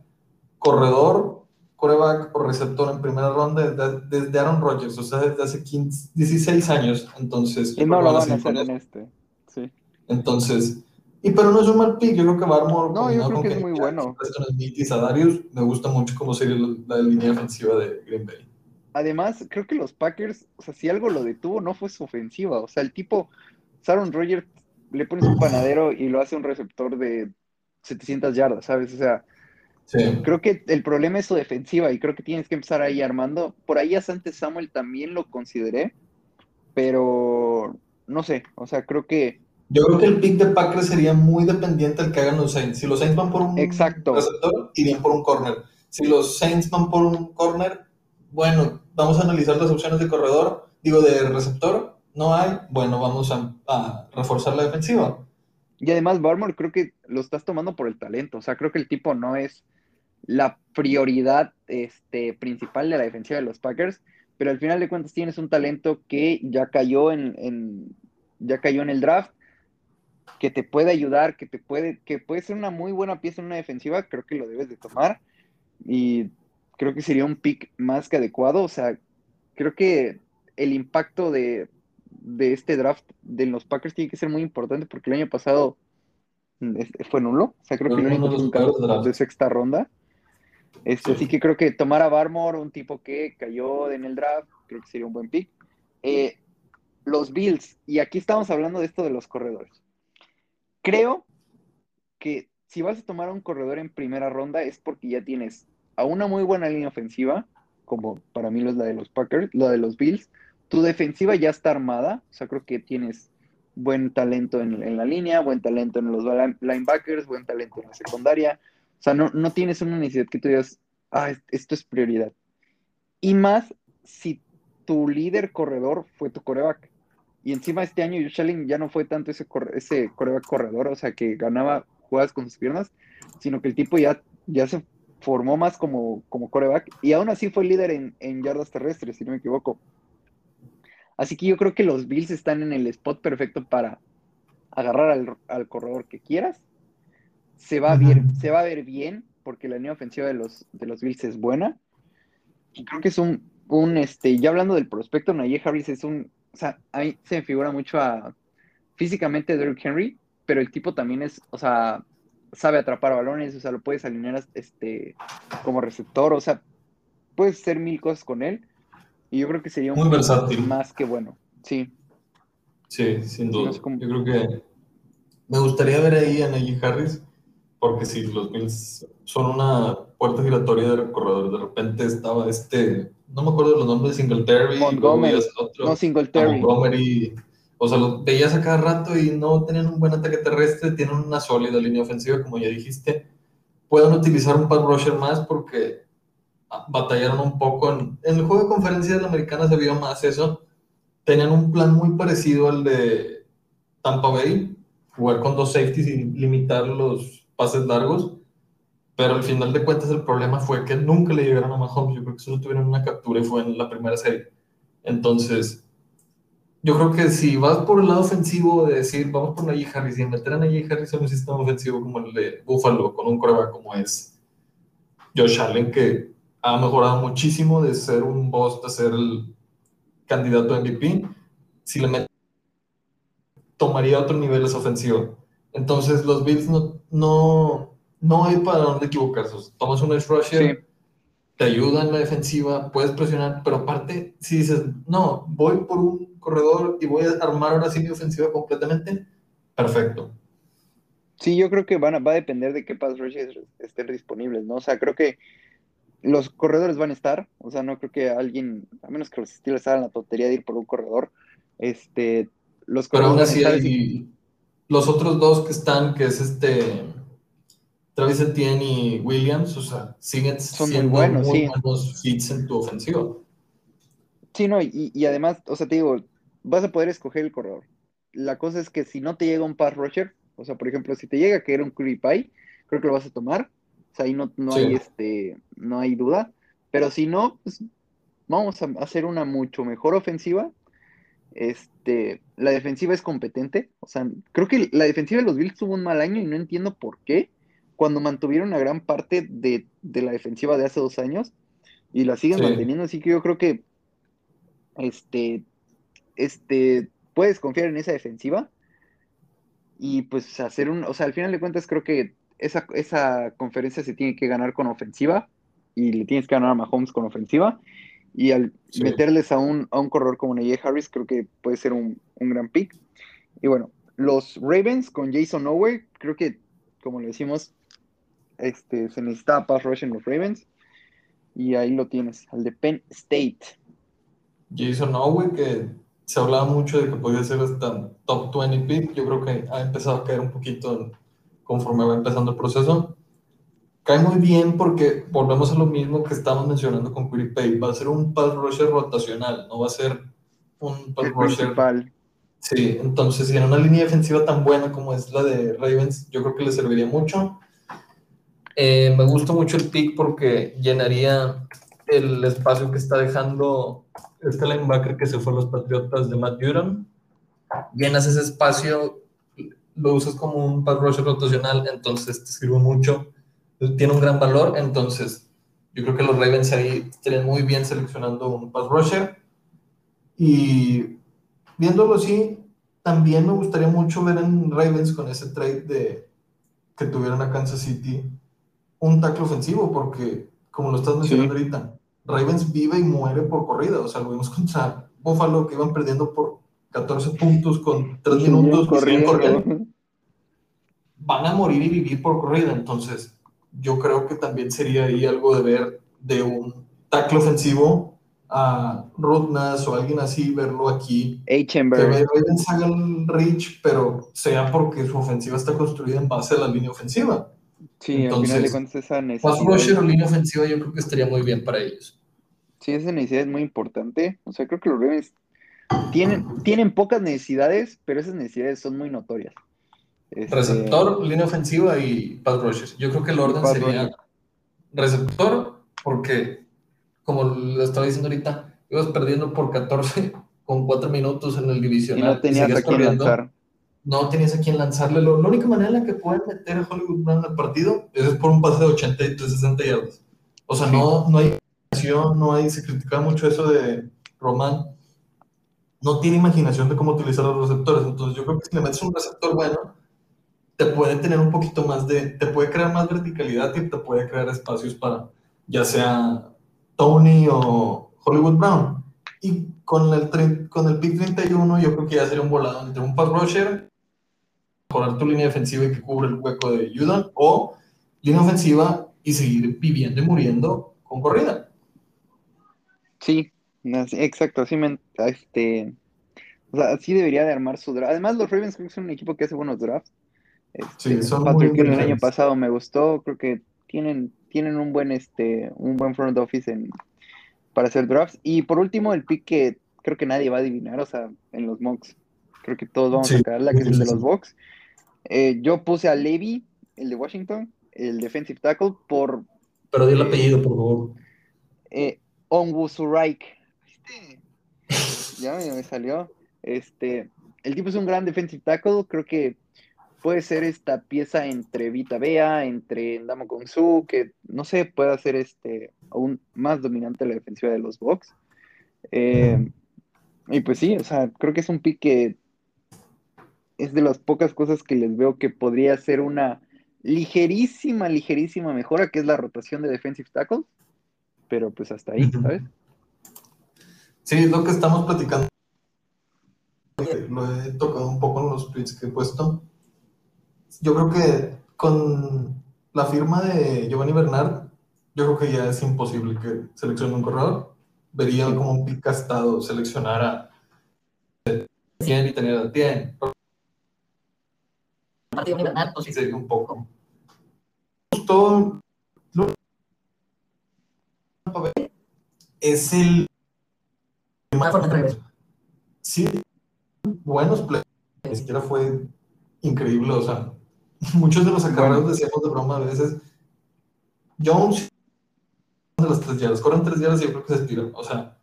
corredor, coreback o receptor en primera ronda desde, Aaron Rodgers, o sea, desde hace 15, 16 años. Entonces, y no lo van a hacer en este. Sí. Entonces, y pero no es un mal pick, yo creo que Barmore. No, yo creo que es muy bueno. Smith y Sadarius, me gusta mucho cómo sería la, línea defensiva de Green Bay. Además, creo que los Packers, o sea, si algo lo detuvo, no fue su ofensiva. O sea, el tipo, Sharon Rogers, le pones un panadero y lo hace un receptor de 700 yardas, ¿sabes? O sea, creo que el problema es su defensiva y creo que tienes que empezar ahí armando. Por ahí a Santos Samuel también lo consideré, pero no sé, o sea, creo que yo creo que el pick de Packers sería muy dependiente del que hagan los Saints. Si los Saints van por un Exacto. receptor, irían por un corner. Si los Saints van por un corner, bueno, vamos a analizar las opciones de corredor, digo, de receptor. No hay, bueno, vamos a, reforzar la defensiva. Y además, Barmore creo que lo estás tomando por el talento. O sea, creo que el tipo no es la prioridad este, principal de la defensiva de los Packers, pero al final de cuentas tienes un talento que ya cayó en ya cayó en el draft que te puede ayudar, que te puede, que puede ser una muy buena pieza en una defensiva, creo que lo debes de tomar. Y creo que sería un pick más que adecuado. O sea, creo que el impacto de, este draft de los Packers tiene que ser muy importante porque el año pasado fue nulo. O sea, creo que el único fue de sexta ronda. Este, Así que creo que tomar a Barmore, un tipo que cayó en el draft, creo que sería un buen pick. Eh, los Bills, y aquí estamos hablando de esto de los corredores creo que si vas a tomar a un corredor en primera ronda es porque ya tienes a una muy buena línea ofensiva, como para mí lo es la de los Packers, la de los Bills. Tu defensiva ya está armada, o sea, creo que tienes buen talento en, la línea, buen talento en los linebackers, buen talento en la secundaria. O sea, no, no tienes una necesidad que tú digas, ah, esto es prioridad. Y más si tu líder corredor fue tu coreback. Y encima este año Josh Allen ya no fue tanto ese, ese coreback corredor, o sea, que ganaba jugadas con sus piernas, sino que el tipo ya, ya se formó más como, como coreback y aún así fue líder en, en yardas terrestres, si no me equivoco. Así que yo creo que los Bills están en el spot perfecto para agarrar al, corredor que quieras. Se va, a ver, se va a ver bien porque la línea ofensiva de los, de los Bills es buena. Y creo que es un, un, este, ya hablando del prospecto, Najee Harris es un o sea, a mí se me figura mucho a físicamente Derrick Henry, pero el tipo también es, o sea, sabe atrapar balones, o sea, lo puedes alinear este, como receptor, o sea, puedes hacer mil cosas con él. Y yo creo que sería un Muy versátil. más que bueno. Sí. Sí, sin duda. Yo creo que me gustaría ver ahí a Najee Harris, porque si los Bills son una puerta giratoria de corredor, de repente estaba este no me acuerdo los nombres de Singletary, Montgomery, otro, no Singletary. Montgomery, o sea, lo veías a cada rato y no tenían un buen ataque terrestre, tienen una sólida línea ofensiva, como ya dijiste. Pueden utilizar un pass rusher más porque batallaron un poco. En, el juego de conferencia de la americana se vio más eso. Tenían un plan muy parecido al de Tampa Bay, jugar con dos safeties y limitar los pases largos. Pero al final de cuentas el problema fue que nunca le llegaron a Mahomes. Yo creo que solo tuvieron una captura y fue en la primera serie. Entonces, yo creo que si vas por el lado ofensivo de decir, vamos por Najee Harris y meter a Najee Harris en un sistema ofensivo como el de Buffalo, con un coreback como es Josh Allen, que ha mejorado muchísimo de ser un boss, de ser el candidato a MVP, si le metes, tomaría otro nivel esa ofensivo. Entonces, los Bills no, no, no hay para dónde equivocarse. Tomas un edge rusher, te ayuda en la defensiva, puedes presionar, pero aparte, si dices, no, voy por un corredor y voy a armar ahora sí mi ofensiva completamente, perfecto. Sí, yo creo que van a, va a depender de qué pass rushes estén disponibles, ¿no? O sea, creo que los corredores van a estar, o sea, no creo que alguien, a menos que los Steelers hagan la tontería de ir por un corredor, este, los corredores. Pero aún así, los otros dos que están, que es este Travis Etienne y Williams, o sea, siguen siendo muy buenos, muy buenos hits en tu ofensiva. Sí, no, y, además, o sea, te digo, vas a poder escoger el corredor. La cosa es que si no te llega un pass rusher, o sea, por ejemplo, si te llega que era un Curry Pie, creo que lo vas a tomar. O sea, ahí no, no hay este, no hay duda. Pero si no, pues vamos a hacer una mucho mejor ofensiva. Este, la defensiva es competente. O sea, creo que la defensiva de los Bills tuvo un mal año y no entiendo por qué cuando mantuvieron una gran parte de, la defensiva de hace dos años y la siguen manteniendo, así que yo creo que este, este, puedes confiar en esa defensiva y pues hacer un, o sea, al final de cuentas creo que esa, esa conferencia se tiene que ganar con ofensiva y le tienes que ganar a Mahomes con ofensiva y al meterles a un, a un corredor como Najee Harris creo que puede ser un, un gran pick. Y bueno, los Ravens con Jason Owe, creo que como le decimos, este, se necesitaba pass rush en los Ravens. Y ahí lo tienes, al de Penn State. Jason Owe, que se hablaba mucho de que podía ser hasta top 20 pick. Yo creo que ha empezado a caer un poquito conforme va empezando el proceso. Cae muy bien porque volvemos a lo mismo que estamos mencionando con Pay. Va a ser un pass rusher rotacional, no va a ser un pass rusher. Principal. Sí, entonces, si en una línea defensiva tan buena como es la de Ravens, yo creo que le serviría mucho. Eh, me gusta mucho el pick porque llenaría el espacio que está dejando este linebacker que se fue a los Patriotas de Matt Judon. Llenas ese espacio, lo usas como un pass rusher rotacional, entonces te sirve mucho. Tiene un gran valor, entonces yo creo que los Ravens ahí estarían muy bien seleccionando un pass rusher. Y viéndolo así, también me gustaría mucho ver en Ravens con ese trade de, que tuvieron a Kansas City un tackle ofensivo, porque, como lo estás mencionando ahorita, Ravens vive y muere por corrida. O sea, lo vimos contra Buffalo, que iban perdiendo por 14 puntos con 3 minutos corriendo. Van a morir y vivir por corrida. Entonces, yo creo que también sería ahí algo de ver de un tackle ofensivo a Rudnas o alguien así, verlo aquí. Que Ravens haga el reach, pero sea porque su ofensiva está construida en base a la línea ofensiva. Sí, al final de cuentas esa necesidad. rusher o línea ofensiva yo creo que estaría muy bien para ellos. Sí, esa necesidad es muy importante. O sea, creo que los Ravens tienen, tienen pocas necesidades, pero esas necesidades son muy notorias. Este, receptor, línea ofensiva y pass rushers. Yo creo que el orden sería receptor, porque, como lo estaba diciendo ahorita, ibas perdiendo por 14 con 4 minutos en el divisional. Y no tenías a quién lanzar no tenías a quién lanzarle. la única manera en la que pueden meter a Hollywood Brown al partido es por un pase de 80 y 60 yardas. O sea, no, no hay no hay, se criticaba mucho eso de Román. No tiene imaginación de cómo utilizar los receptores. Entonces, yo creo que si le metes un receptor bueno, te puede tener un poquito más de, te puede crear más verticalidad y te puede crear espacios para, ya sea Tony o Hollywood Brown. Y con el, con el pick 31, yo creo que ya sería un volado entre un pass rusher mejorar tu línea defensiva y que cubre el hueco de Judon, o línea ofensiva y seguir viviendo y muriendo con corrida. Sí, exacto, así, este, así debería de armar su draft. Además, los Ravens son un equipo que hace buenos drafts. Este, sí, son Patrick el año pasado me gustó, creo que, tienen, tienen un buen este, un buen front office en, para hacer drafts. Y por último, el pick que creo que nadie va a adivinar, o sea, en los mocks. Creo que todos vamos a la que es el de los Bucks. Eh, yo puse a Levy, el de Washington, el defensive tackle, por. Pero di el apellido, por favor. Eh, ya me salió. Este, el tipo es un gran defensive tackle, creo que puede ser esta pieza entre Vita Bea, entre Ndamo Su, que no sé, puede hacer este aún más dominante la defensiva de los Bucks. Eh, y pues sí, o sea, creo que es un pick que es de las pocas cosas que les veo que podría ser una ligerísima, ligerísima mejora, que es la rotación de defensive tackle, pero pues hasta ahí, ¿sabes? Sí, es lo que estamos platicando. Lo he tocado un poco en los tweets que he puesto. Yo creo que con la firma de Giovanni Bernard, yo creo que ya es imposible que seleccione un corredor. Vería como un pick gastado seleccionar a 100 y tener a 100 partido Bernard, pues sí sería un poco. Justo es el Sí, buenos plays. Ni siquiera fue increíble. O sea, muchos de los acarreos decíamos de broma a veces. Jones de las tres yardas, corren tres yardas y yo creo que se tira. O sea,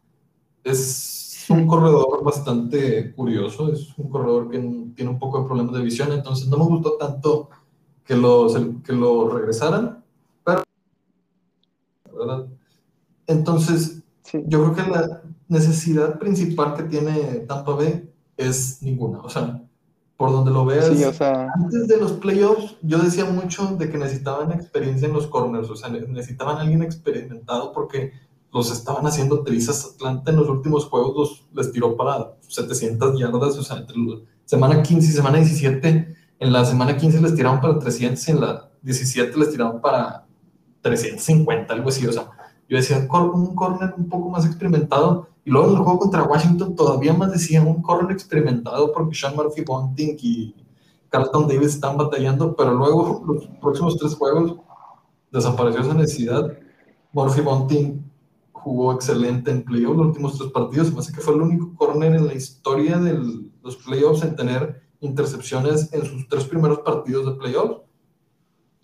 es un corredor bastante curioso, es un corredor que tiene un poco de problemas de visión, entonces no me gustó tanto que lo, que lo regresaran, pero, ¿verdad? Entonces, yo creo que la necesidad principal que tiene Tampa Bay es ninguna, o sea, por donde lo veas, antes de los playoffs yo decía mucho de que necesitaban experiencia en los corners, o sea, necesitaban alguien experimentado porque los estaban haciendo trizas. Atlanta en los últimos juegos les tiró para 700 yardas, o sea, entre semana 15 y semana 17. En la semana 15 les tiraron para 300 y en la 17 les tiraron para 350, algo así. O sea, yo decía un corner un poco más experimentado. Y luego en el juego contra Washington todavía más decía un corner experimentado porque Sean Murphy Bunting y Carlton Davis están batallando, pero luego los próximos tres juegos desapareció esa necesidad. Murphy Bunting jugó excelente en playoffs los últimos tres partidos. Me parece que fue el único corner en la historia de los playoffs en tener intercepciones en sus tres primeros partidos de playoffs.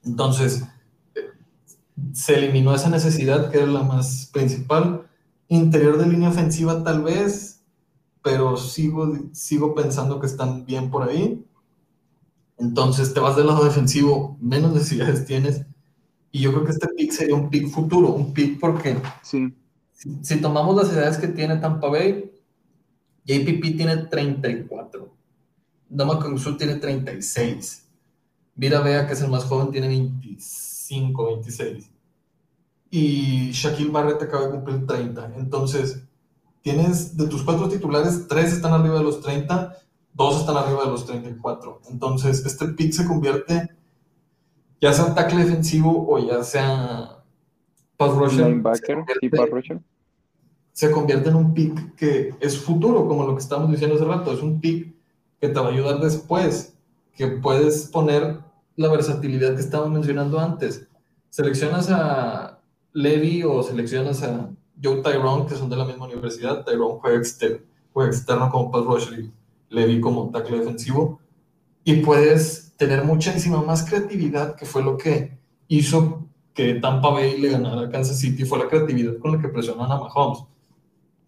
Entonces, se eliminó esa necesidad que era la más principal. Interior de línea ofensiva tal vez, pero sigo, sigo pensando que están bien por ahí. Entonces te vas del lado defensivo, menos necesidades tienes. Y yo creo que este pick sería un pick futuro, un pick porque sí si, tomamos las edades que tiene Tampa Bay, JPP tiene 34. Doma Kongsu tiene 36. Vira Bea, que es el más joven, tiene 25, 26. Y Shaquille Barrett acaba de cumplir 30. Entonces, tienes de tus cuatro titulares, tres están arriba de los 30, dos están arriba de los 34. Entonces, este pick se convierte, ya sea tackle defensivo o ya sea pass rusher. pass rusher se convierte en un pick que es futuro, como lo que estamos diciendo hace rato, es un pick que te va a ayudar después, que puedes poner la versatilidad que estábamos mencionando antes. Seleccionas a Levy o seleccionas a Joe Tyrone, que son de la misma universidad. Tyrone juega, externo como pass rusher Levy como tackle defensivo. Y puedes tener muchísima más creatividad, que fue lo que hizo que Tampa Bay le ganara a Kansas City, fue la creatividad con la que presionan a Mahomes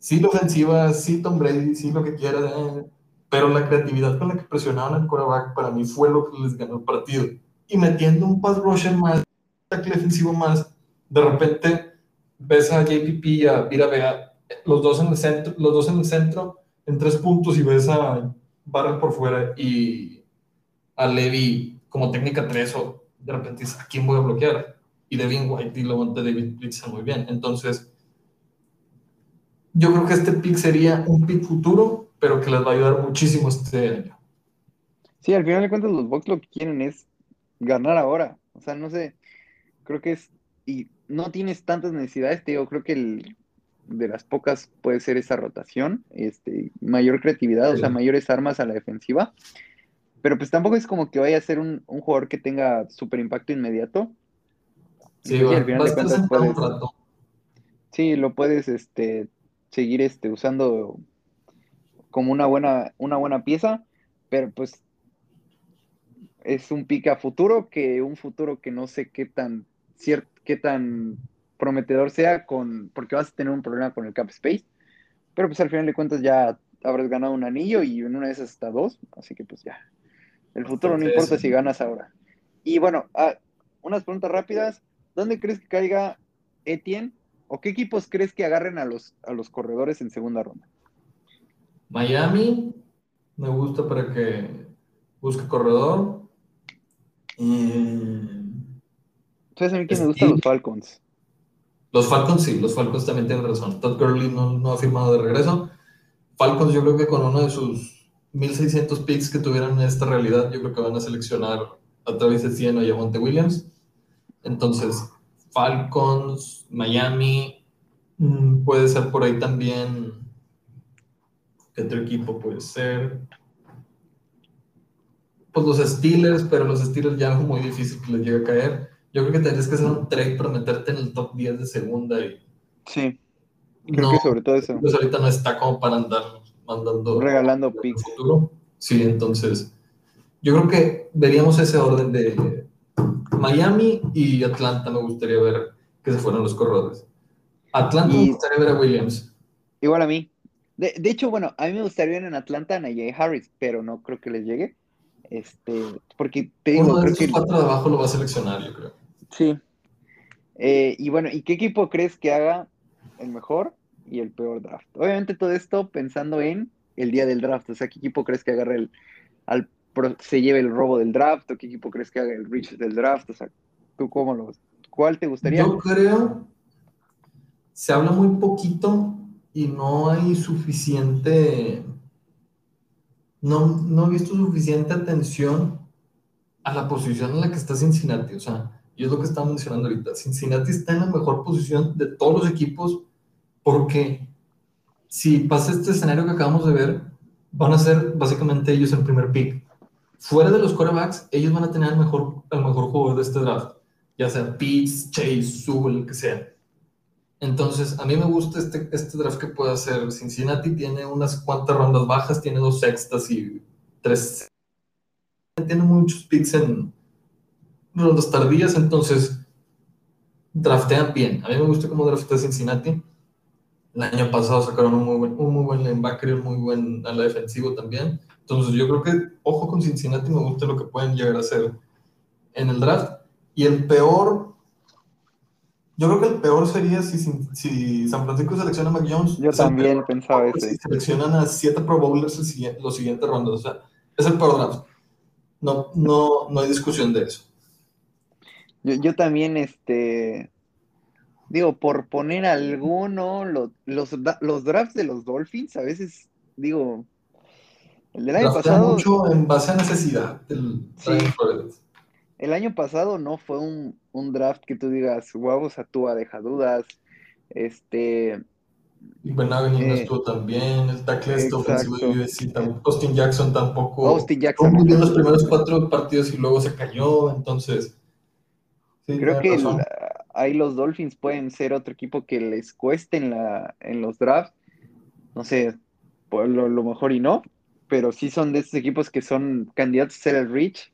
sí la ofensiva, sí Tom Brady, sí lo que quiera, eh, pero la creatividad con la que presionaban al quarterback para mí fue lo que les ganó el partido. Y metiendo un pass rusher más, tackle defensivo más, de repente ves a JPP y a Vira Vega, los dos en el centro, los dos en el centro, en tres puntos y ves a Barrett por fuera y a Levy como técnica 3 o de repente dices, ¿a quién voy a bloquear? Y Devin White y lo monta David Blitzer muy bien. Entonces, yo creo que este pick sería un pick futuro, pero que les va a ayudar muchísimo este año. Sí, al final de cuentas los Bucks lo que quieren es ganar ahora. O sea, no sé, creo que es, no tienes tantas necesidades, te digo, creo que el, de las pocas puede ser esa rotación, este, mayor creatividad, o sea, mayores armas a la defensiva. Pero pues tampoco es como que vaya a ser un, un jugador que tenga súper impacto inmediato. Sí, al final de cuentas puedes, sí, lo puedes este, seguir este, usando como una buena, una buena pieza, pero pues es un pick a futuro que un futuro que no sé qué tan cierto, qué tan prometedor sea con, porque vas a tener un problema con el cap space, pero pues al final de cuentas ya habrás ganado un anillo y en una de esas hasta dos, así que pues ya. El futuro no importa si ganas ahora. Y bueno, ah, unas preguntas rápidas. ¿Dónde crees que caiga Etienne? ¿O qué equipos crees que agarren a los, a los corredores en segunda ronda? Miami, me gusta para que busque corredor. ¿Sabes a mí que me gustan los Falcons? Los Falcons sí, los Falcons también tienen razón. Todd Gurley no, no ha firmado de regreso. Falcons yo creo que con uno de sus 1600 picks que tuvieran en esta realidad, yo creo que van a seleccionar a través de Cieno y a Monte Williams. Entonces, Falcons, Miami, mm, puede ser por ahí también. ¿Qué otro equipo puede ser? Pues los Steelers, pero los Steelers ya es muy difícil que les llegue a caer. Yo creo que tendrías que hacer un trade para meterte en el top 10 de segunda. Y... Sí. Creo que sobre todo eso. Pues ahorita no está como para andar mandando. Regalando picks. Sí, entonces. Yo creo que veríamos ese orden de Miami y Atlanta. Me gustaría ver que se fueran los corredores. Atlanta me gustaría ver a Williams. Igual a mí. De, hecho, bueno, a mí me gustaría ver en Atlanta a Najee Harris, pero no creo que les llegue. Este, porque te digo, Uno de creo que... cuatro de abajo lo va a seleccionar, yo creo. Sí. Eh, y bueno, ¿y qué equipo crees que haga el mejor y el peor draft? Obviamente todo esto pensando en el día del draft. O sea, ¿qué equipo crees que agarre el, al, se lleve el robo del draft? ¿O qué equipo crees que haga el reach del draft? O sea, ¿tú cómo lo ¿Cuál te gustaría? Yo creo, se habla muy poquito y no hay suficiente, no, no he visto suficiente atención a la posición en la que está Cincinnati. O sea, y es lo que estamos mencionando ahorita. Cincinnati está en la mejor posición de todos los equipos porque si pasa este escenario que acabamos de ver, van a ser básicamente ellos el primer pick. Fuera de los quarterbacks, ellos van a tener el mejor, el mejor jugador de este draft, ya sea Pitts, Chase, Sewell, el que sea. Entonces, a mí me gusta este, este draft que puede hacer. Cincinnati tiene unas cuantas rondas bajas, tiene dos sextas y tres. Tiene muchos picks en, rondas tardías, entonces draftean bien. A mí me gusta cómo draftea Cincinnati. El año pasado sacaron un muy buen, un muy buen linebacker un muy buen ala defensivo también. Entonces yo creo que, ojo con Cincinnati, me gusta lo que pueden llegar a hacer en el draft. Y el peor, yo creo que el peor sería si, si San Francisco selecciona a Mac Jones. Yo también pensaba eso. Si seleccionan a siete Pro Bowlers los siguientes rondas. O sea, es el peor draft. No, no, no hay discusión de eso. Yo, también, este, digo, por poner alguno, los, los, drafts de los Dolphins, a veces, digo, el del año pasado... mucho en base a necesidad El año pasado no fue un, draft que tú digas, sea, tú deja dudas, este... Y no eh, estuvo también, el tackle este ofensivo de USC, Austin Jackson tampoco. Austin Jackson. Muy bien los primeros cuatro partidos y luego se cayó, entonces Creo que ahí los Dolphins pueden ser otro equipo que les cueste en, la, en los drafts. No sé, por lo, mejor y no, pero sí son de esos equipos que son candidatos a ser el Rich.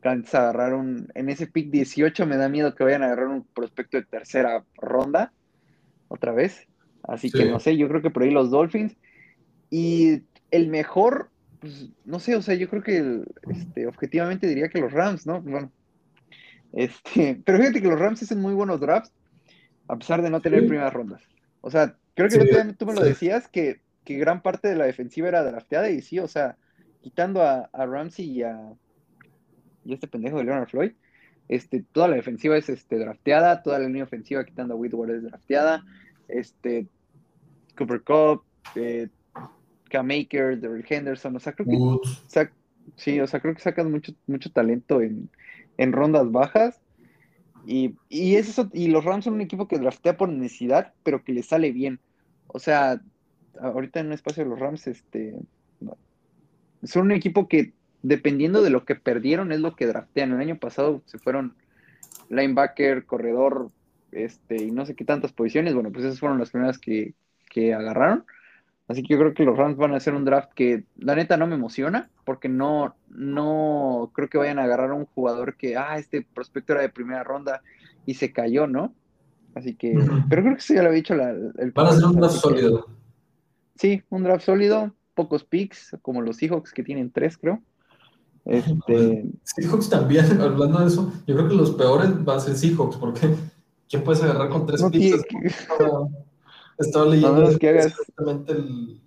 Candidatos a agarrar un. En ese pick 18 me da miedo que vayan a agarrar un prospecto de tercera ronda otra vez. Así que no sé, yo creo que por ahí los Dolphins. Y el mejor, pues, no sé, o sea, yo creo que este, objetivamente diría que los Rams, ¿no? Bueno, este, pero fíjate que los Rams hacen muy buenos drafts, a pesar de no tener primeras rondas. O sea, creo que tú me lo decías, que, gran parte de la defensiva era drafteada, y sí, o sea, quitando a, Ramsey y a, y este pendejo de Leonard Floyd, este, toda la defensiva es este, drafteada, toda la línea ofensiva quitando a Whitworth es drafteada, este, Cooper Cup, eh, Akers, Daryl Henderson, o sea, creo que, sí, o sea, creo que sacan mucho, mucho talento en, en rondas bajas. Y, y, eso, y los Rams son un equipo que draftea por necesidad, pero que le sale bien. O sea, ahorita en un espacio de los Rams, este, son un equipo que dependiendo de lo que perdieron es lo que draftean. El año pasado se fueron linebacker, corredor, este, y no sé qué tantas posiciones. Bueno, pues esas fueron las primeras que, que agarraron. Así que yo creo que los Rams van a hacer un draft que la neta no me emociona, porque no, no creo que vayan a agarrar a un jugador que, ah, este prospecto era de primera ronda y se cayó, ¿no? Así que, pero creo que eso ya lo había dicho la, el... Van a hacer un draft sólido. sí, un draft sólido, pocos picks, como los Seahawks que tienen tres, creo. Este... Seahawks también, hablando de eso, yo creo que los peores van a ser Seahawks, porque ¿quién puedes agarrar con tres picks? Estaba leyendo que el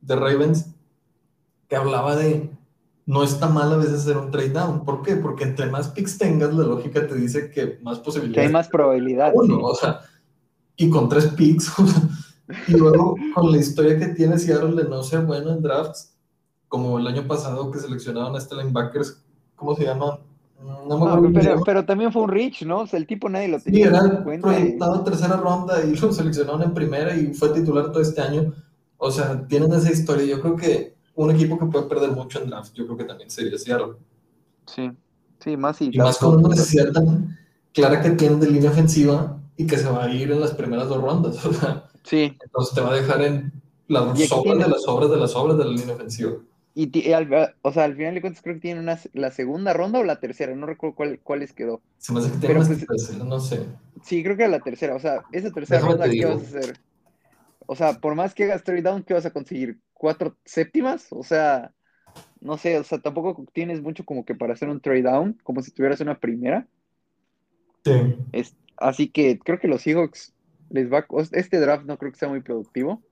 de Ravens que hablaba de no está mal a veces hacer un trade down. ¿Por qué? Porque entre más picks tengas, la lógica te dice que más posibilidades. Que hay más probabilidad. o sea, y con tres picks, y luego con la historia que tiene Seattle de no ser bueno en drafts, como el año pasado que seleccionaron a este linebackers, ¿cómo se llama? No pero, también fue un Rich, ¿no? O sea, el tipo nadie lo tenía. Sí, era proyectado en tercera ronda y lo seleccionaron en primera y fue titular todo este año. O sea, tienen esa historia. Yo creo que un equipo que puede perder mucho en draft, yo creo que también sería Seattle. Sí, sí, más y, y más con una necesidad tan clara que tienen de línea ofensiva y que se va a ir en las primeras dos rondas. O sea, sí. Entonces te va a dejar en las sobras de las obras de las obras de la línea ofensiva. Y, al, o sea, al final de cuentas creo que tienen una, la segunda ronda o la tercera, no recuerdo cuál, cuáles quedó. Se me hace que pues, tercera, no sé. Sí, creo que era la tercera, o sea, esa tercera ronda, ¿qué vas a hacer? O sea, por más que hagas trade down, ¿qué vas a conseguir? ¿Cuatro séptimas? O sea, no sé, o sea, tampoco tienes mucho como que para hacer un trade down, como si tuvieras una primera. Sí. Es, así que creo que los Seahawks les va, este draft no creo que sea muy productivo.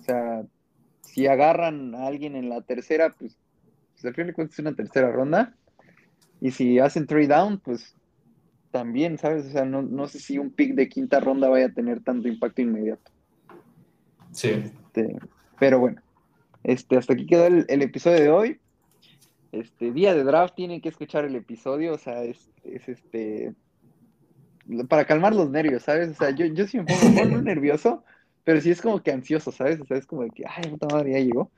O sea, si agarran a alguien en la tercera, pues, pues al fin de cuentas es una tercera ronda. Y si hacen trade down, pues también, ¿sabes? O sea, no, sé si un pick de quinta ronda vaya a tener tanto impacto inmediato. Sí. Este, pero bueno, este, hasta aquí quedó el, episodio de hoy. Este, día de draft, tienen que escuchar el episodio, o sea, es, este, para calmar los nervios, ¿sabes? O sea, yo, yo sí me pongo muy nervioso pero sí es como que ansioso, ¿sabes? O sea, es como de que, ay, puta madre, ya llegó.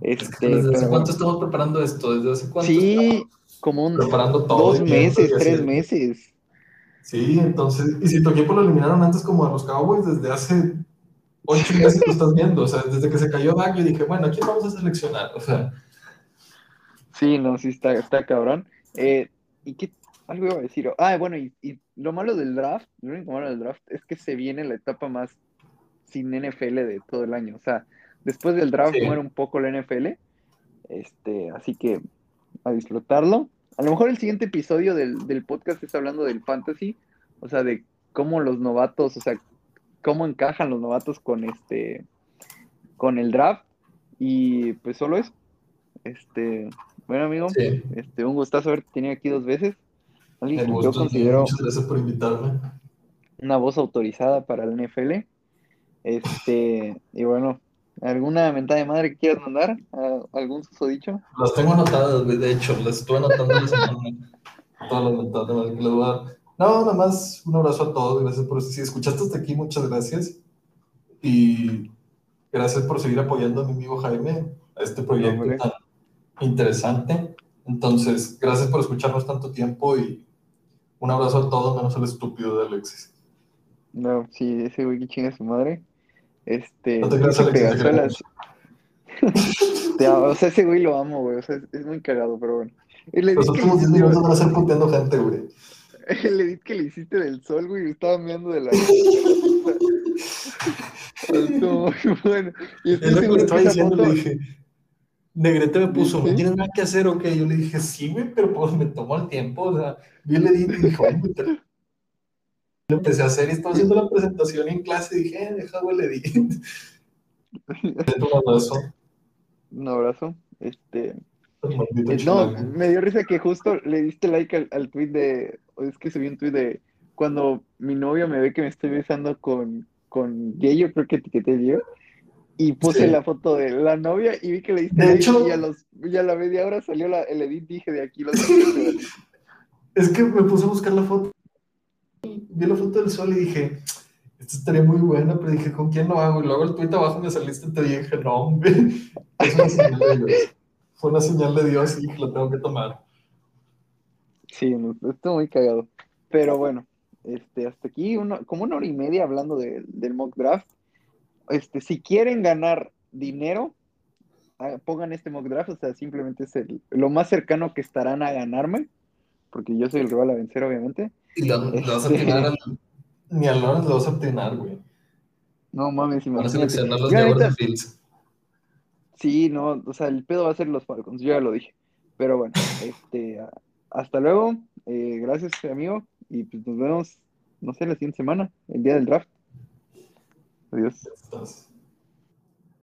Este, ¿Desde hace cuánto estamos preparando esto? ¿Desde hace cuánto? Sí, como un, dos meses, tres meses. Sí, entonces, y si tu equipo lo eliminaron antes como a los Cowboys, desde hace ocho meses lo estás viendo, o sea, desde que se cayó Dak, yo dije, bueno, ¿a quién vamos a seleccionar? O sea. Sí, no, sí está, está cabrón. Eh, ¿Y qué? Algo iba a decir. Ah, bueno, y, y, lo malo del draft, lo único malo del draft es que se viene la etapa más sin NFL de todo el año. O sea, después del draft muere un poco la NFL. Este, así que a disfrutarlo. A lo mejor el siguiente episodio del, podcast está hablando del fantasy, o sea, de cómo los novatos, o sea, cómo encajan los novatos con este, con el draft. Y pues solo eso. Este, bueno, amigo, este, un gustazo haberte tenido aquí dos veces. yo considero. Muchas gracias por invitarme. Una voz autorizada para el NFL. Este, y bueno, ¿alguna mentada de madre que quieras mandar? ¿Algún susodicho? Las tengo anotadas, de hecho, las estuve anotando. Todas las mentadas de madre que les voy a dar. No, nada más un abrazo a todos. Gracias por si escuchaste hasta aquí, muchas gracias. Y gracias por seguir apoyando a mi amigo Jaime a este proyecto tan interesante. Entonces, gracias por escucharnos tanto tiempo y un abrazo a todos, menos al estúpido de Alexis. No, sí, ese güey que chinga su madre. Este. No te creas, Alex, te O sea, ese güey lo amo, güey. O sea, es, muy cagado, pero bueno. El edit que le hiciste, a estar puteando gente, güey. El edit que le hiciste del sol, güey, estaba mirando de la. Estuvo muy bueno. Y es lo que le estaba diciendo, le dije. Negrete me puso, ¿no tienes nada que hacer o qué? Yo le dije, sí, güey, pero pues me tomó el tiempo. O sea, vi el edit y dije, lo empecé a hacer y estaba haciendo la presentación en clase y dije, eh, deja el edit. un abrazo. Un abrazo. Este. Eh, no, me dio risa que justo le diste like al, al tweet de. Es que subí un tweet de. Cuando mi novio me ve que me estoy besando con, con yo creo que etiqueté yo. Y puse la foto de la novia y vi que le diste de hecho, y a, los, y a la media hora salió la, el edit. Dije de aquí los. es que me puse a buscar la foto vi la foto del sol y dije, esto estaría muy bueno, pero dije, ¿con quién lo hago? Y luego el tweet abajo me saliste y te dije, no, hombre, es una señal de Dios. Fue una señal de Dios y dije, lo tengo que tomar. Sí, estoy muy cagado. Pero bueno, este, hasta aquí, como una hora y media hablando del mock draft. Este, si quieren ganar dinero, ah, pongan este mock draft, o sea, simplemente es lo más cercano que estarán a ganarme, porque yo soy el rival a vencer, obviamente. Y lo, vas a atinar al, ni al Lawrence lo vas a atinar, güey. No mames, Van a seleccionar los de Fields. Sí, no, o sea, el pedo va a ser los Falcons, yo ya lo dije. Pero bueno, este, hasta luego. Eh, gracias, amigo. Y pues nos vemos, no sé, la siguiente semana, el día del draft. Adiós.